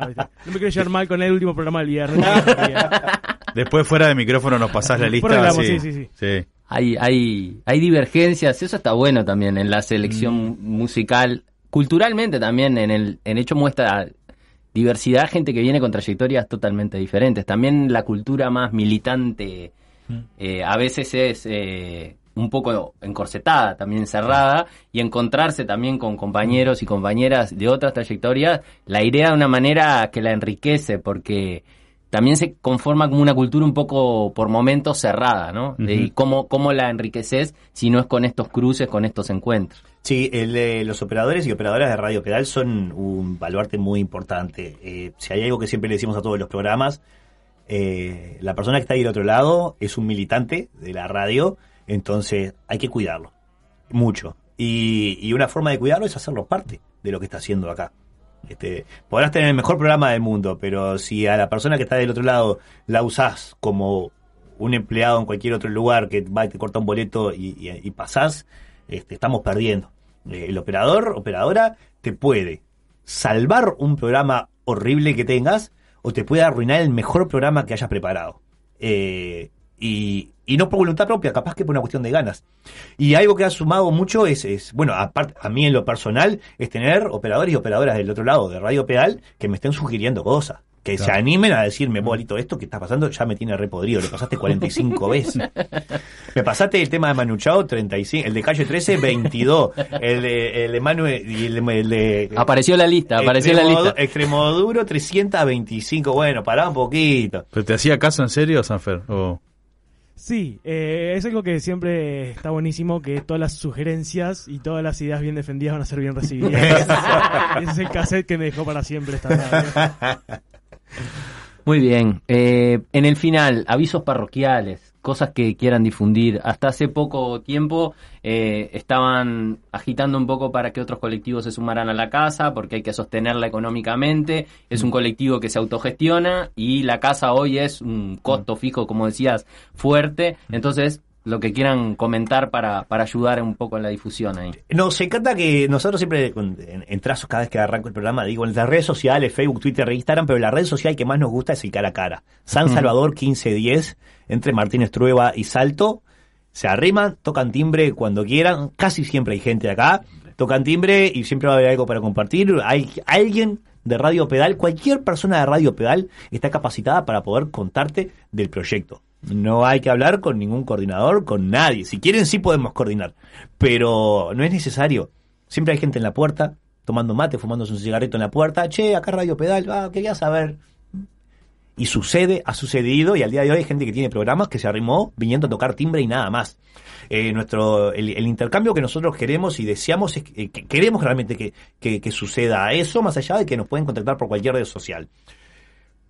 No me quiero llevar mal con el último programa del viernes. Después fuera de micrófono nos pasás la lista. Por hablamos, sí, sí, sí. sí. Hay, hay, hay divergencias, eso está bueno también en la selección musical. Culturalmente también, en el en hecho muestra diversidad, gente que viene con trayectorias totalmente diferentes. También la cultura más militante eh, a veces es eh, un poco encorsetada, también cerrada, y encontrarse también con compañeros y compañeras de otras trayectorias, la idea de una manera que la enriquece, porque también se conforma como una cultura un poco por momentos cerrada, ¿no? Y cómo, cómo la enriqueces si no es con estos cruces, con estos encuentros. Sí, el, eh, los operadores y operadoras de Radio Pedal son un baluarte muy importante. Eh, si hay algo que siempre le decimos a todos los programas, eh, la persona que está ahí del otro lado es un militante de la radio, entonces hay que cuidarlo, mucho. Y, y una forma de cuidarlo es hacerlo parte de lo que está haciendo acá. Este, podrás tener el mejor programa del mundo, pero si a la persona que está del otro lado la usás como un empleado en cualquier otro lugar que va y te corta un boleto y, y- pasás, este, estamos perdiendo. Eh, el operador, operadora, te puede salvar un programa horrible que tengas o te puede arruinar el mejor programa que hayas preparado. Eh, y, y no por voluntad propia, capaz que por una cuestión de ganas. Y algo que ha sumado mucho es, es bueno, aparte, a mí en lo personal, es tener operadores y operadoras del otro lado de Radio Pedal que me estén sugiriendo cosas. Que se animen a decirme, bolito, esto que está pasando ya me tiene repodrido, lo pasaste 45 veces. Me pasaste el tema de Manu Chao, 35, el de calle 13, 22, el de, el de Manu y el, de- el de... Apareció la lista, apareció la Extremo- lista. Extremoduro 325, bueno, pará un poquito. ¿Pero te hacía caso en serio, Sanfer? O... Sí, eh, es algo que siempre está buenísimo, que todas las sugerencias y todas las ideas bien defendidas van a ser bien recibidas. Ese es el cassette que me dejó para siempre esta radio. Muy bien. Eh, en el final, avisos parroquiales, cosas que quieran difundir. Hasta hace poco tiempo eh, estaban agitando un poco para que otros colectivos se sumaran a la casa, porque hay que sostenerla económicamente. Es un colectivo que se autogestiona y la casa hoy es un costo fijo, como decías, fuerte. Entonces, lo que quieran comentar para, para ayudar un poco en la difusión ahí. Nos encanta que nosotros siempre, en, en trazos, cada vez que arranco el programa, digo en las redes sociales, Facebook, Twitter, Instagram, pero la red social que más nos gusta es el cara a cara. San Salvador 1510, entre Martínez Trueba y Salto, se arriman, tocan timbre cuando quieran, casi siempre hay gente acá, tocan timbre y siempre va a haber algo para compartir. Hay alguien de Radio Pedal, cualquier persona de Radio Pedal está capacitada para poder contarte del proyecto. No hay que hablar con ningún coordinador, con nadie. Si quieren, sí podemos coordinar. Pero no es necesario. Siempre hay gente en la puerta, tomando mate, fumándose un cigarrito en la puerta. Che, acá Radio Pedal, ah, quería saber. Y sucede, ha sucedido, y al día de hoy hay gente que tiene programas que se arrimó viniendo a tocar timbre y nada más. Eh, nuestro, el, el intercambio que nosotros queremos y deseamos es eh, que queremos realmente que, que, que suceda eso, más allá de que nos pueden contactar por cualquier red social.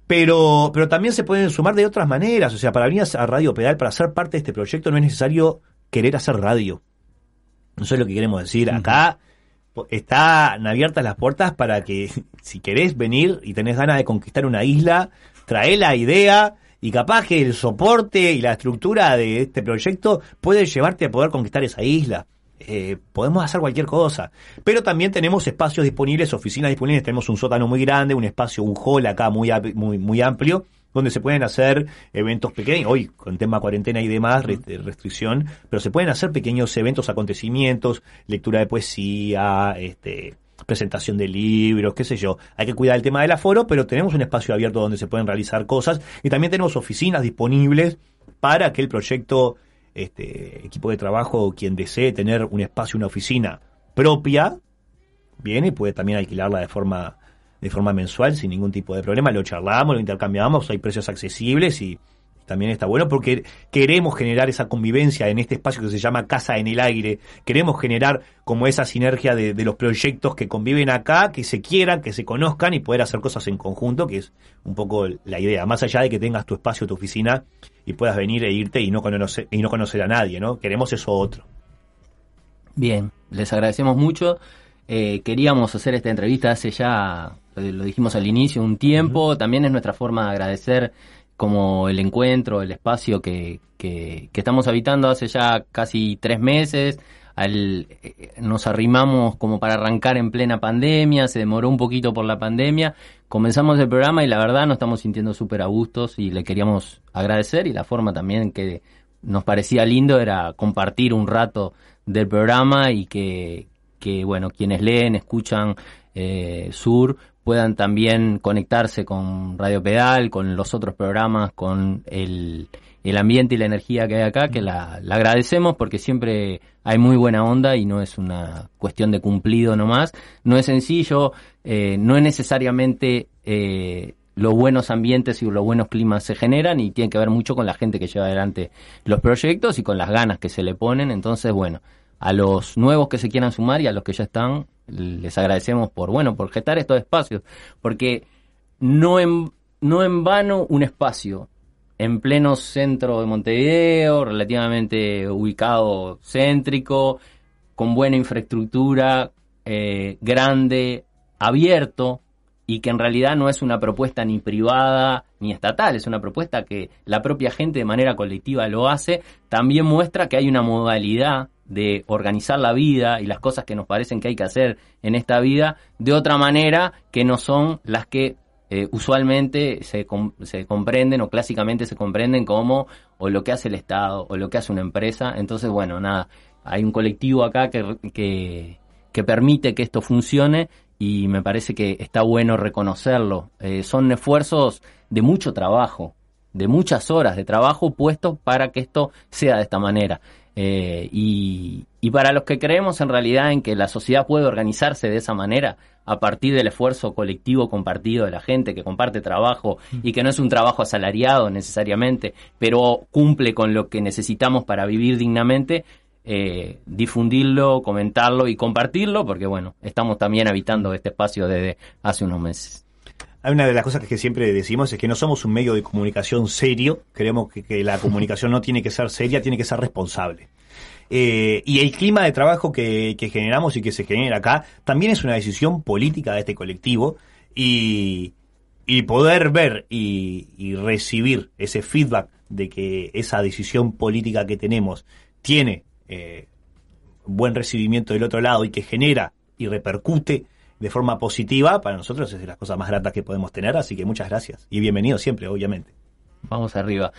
Pero, pero también se pueden sumar de otras maneras. O sea, para venir a Radio Pedal, para ser parte de este proyecto, no es necesario querer hacer radio. Eso es lo que queremos decir. Acá están abiertas las puertas para que, si querés venir y tenés ganas de conquistar una isla, trae la idea y capaz que el soporte y la estructura de este proyecto puede llevarte a poder conquistar esa isla. Eh, podemos hacer cualquier cosa. Pero también tenemos espacios disponibles, oficinas disponibles. Tenemos un sótano muy grande, un espacio, un hall acá muy, muy, muy amplio, donde se pueden hacer eventos pequeños. Hoy, con tema cuarentena y demás, re- de restricción, pero se pueden hacer pequeños eventos, acontecimientos, lectura de poesía, este presentación de libros, qué sé yo. Hay que cuidar el tema del aforo, pero tenemos un espacio abierto donde se pueden realizar cosas y también tenemos oficinas disponibles para que el proyecto este equipo de trabajo, quien desee tener un espacio, una oficina propia, viene y puede también alquilarla de forma de forma mensual sin ningún tipo de problema, lo charlamos, lo intercambiamos, hay precios accesibles y también está bueno porque queremos generar esa convivencia en este espacio que se llama Casa en el Aire, queremos generar como esa sinergia de, de los proyectos que conviven acá, que se quieran, que se conozcan y poder hacer cosas en conjunto, que es un poco la idea, más allá de que tengas tu espacio, tu oficina y puedas venir e irte y no conocer, y no conocer a nadie, ¿no? Queremos eso otro. Bien, les agradecemos mucho. Eh, queríamos hacer esta entrevista hace ya, lo dijimos al inicio, un tiempo. También es nuestra forma de agradecer como el encuentro, el espacio que, que, estamos habitando hace ya casi tres meses. Al, eh, nos arrimamos como para arrancar en plena pandemia, se demoró un poquito por la pandemia. Comenzamos el programa y la verdad nos estamos sintiendo súper a gustos y le queríamos agradecer y la forma también que nos parecía lindo era compartir un rato del programa y que, que bueno, quienes leen, escuchan eh, Sur puedan también conectarse con Radio Pedal, con los otros programas, con el, el ambiente y la energía que hay acá, que la, la agradecemos porque siempre hay muy buena onda y no es una cuestión de cumplido nomás. No es sencillo, eh, no es necesariamente eh, los buenos ambientes y los buenos climas se generan y tiene que ver mucho con la gente que lleva adelante los proyectos y con las ganas que se le ponen. Entonces, bueno, a los nuevos que se quieran sumar y a los que ya están, les agradecemos por, bueno, por gestar estos espacios, porque no en, no en vano un espacio en pleno centro de Montevideo, relativamente ubicado céntrico, con buena infraestructura, eh, grande, abierto, y que en realidad no es una propuesta ni privada ni estatal, es una propuesta que la propia gente de manera colectiva lo hace, también muestra que hay una modalidad de organizar la vida y las cosas que nos parecen que hay que hacer en esta vida de otra manera que no son las que eh, usualmente se, se comprenden o clásicamente se comprenden como o lo que hace el Estado o lo que hace una empresa. Entonces, bueno, nada, hay un colectivo acá que, que, que permite que esto funcione y me parece que está bueno reconocerlo. Eh, son esfuerzos de mucho trabajo, de muchas horas de trabajo puestos para que esto sea de esta manera. Eh, y, y para los que creemos en realidad en que la sociedad puede organizarse de esa manera, a partir del esfuerzo colectivo compartido de la gente que comparte trabajo y que no es un trabajo asalariado necesariamente, pero cumple con lo que necesitamos para vivir dignamente, eh, difundirlo, comentarlo y compartirlo, porque bueno, estamos también habitando este espacio desde hace unos meses. Hay una de las cosas que siempre decimos es que no somos un medio de comunicación serio. Creemos que, la comunicación no tiene que ser seria, tiene que ser responsable. Eh, y el clima de trabajo que, generamos y que se genera acá también es una decisión política de este colectivo. Y, poder ver y, y recibir ese feedback de que esa decisión política que tenemos tiene eh, buen recibimiento del otro lado y que genera y repercute de forma positiva, para nosotros es de las cosas más gratas que podemos tener, así que muchas gracias y bienvenido siempre, obviamente. Vamos arriba.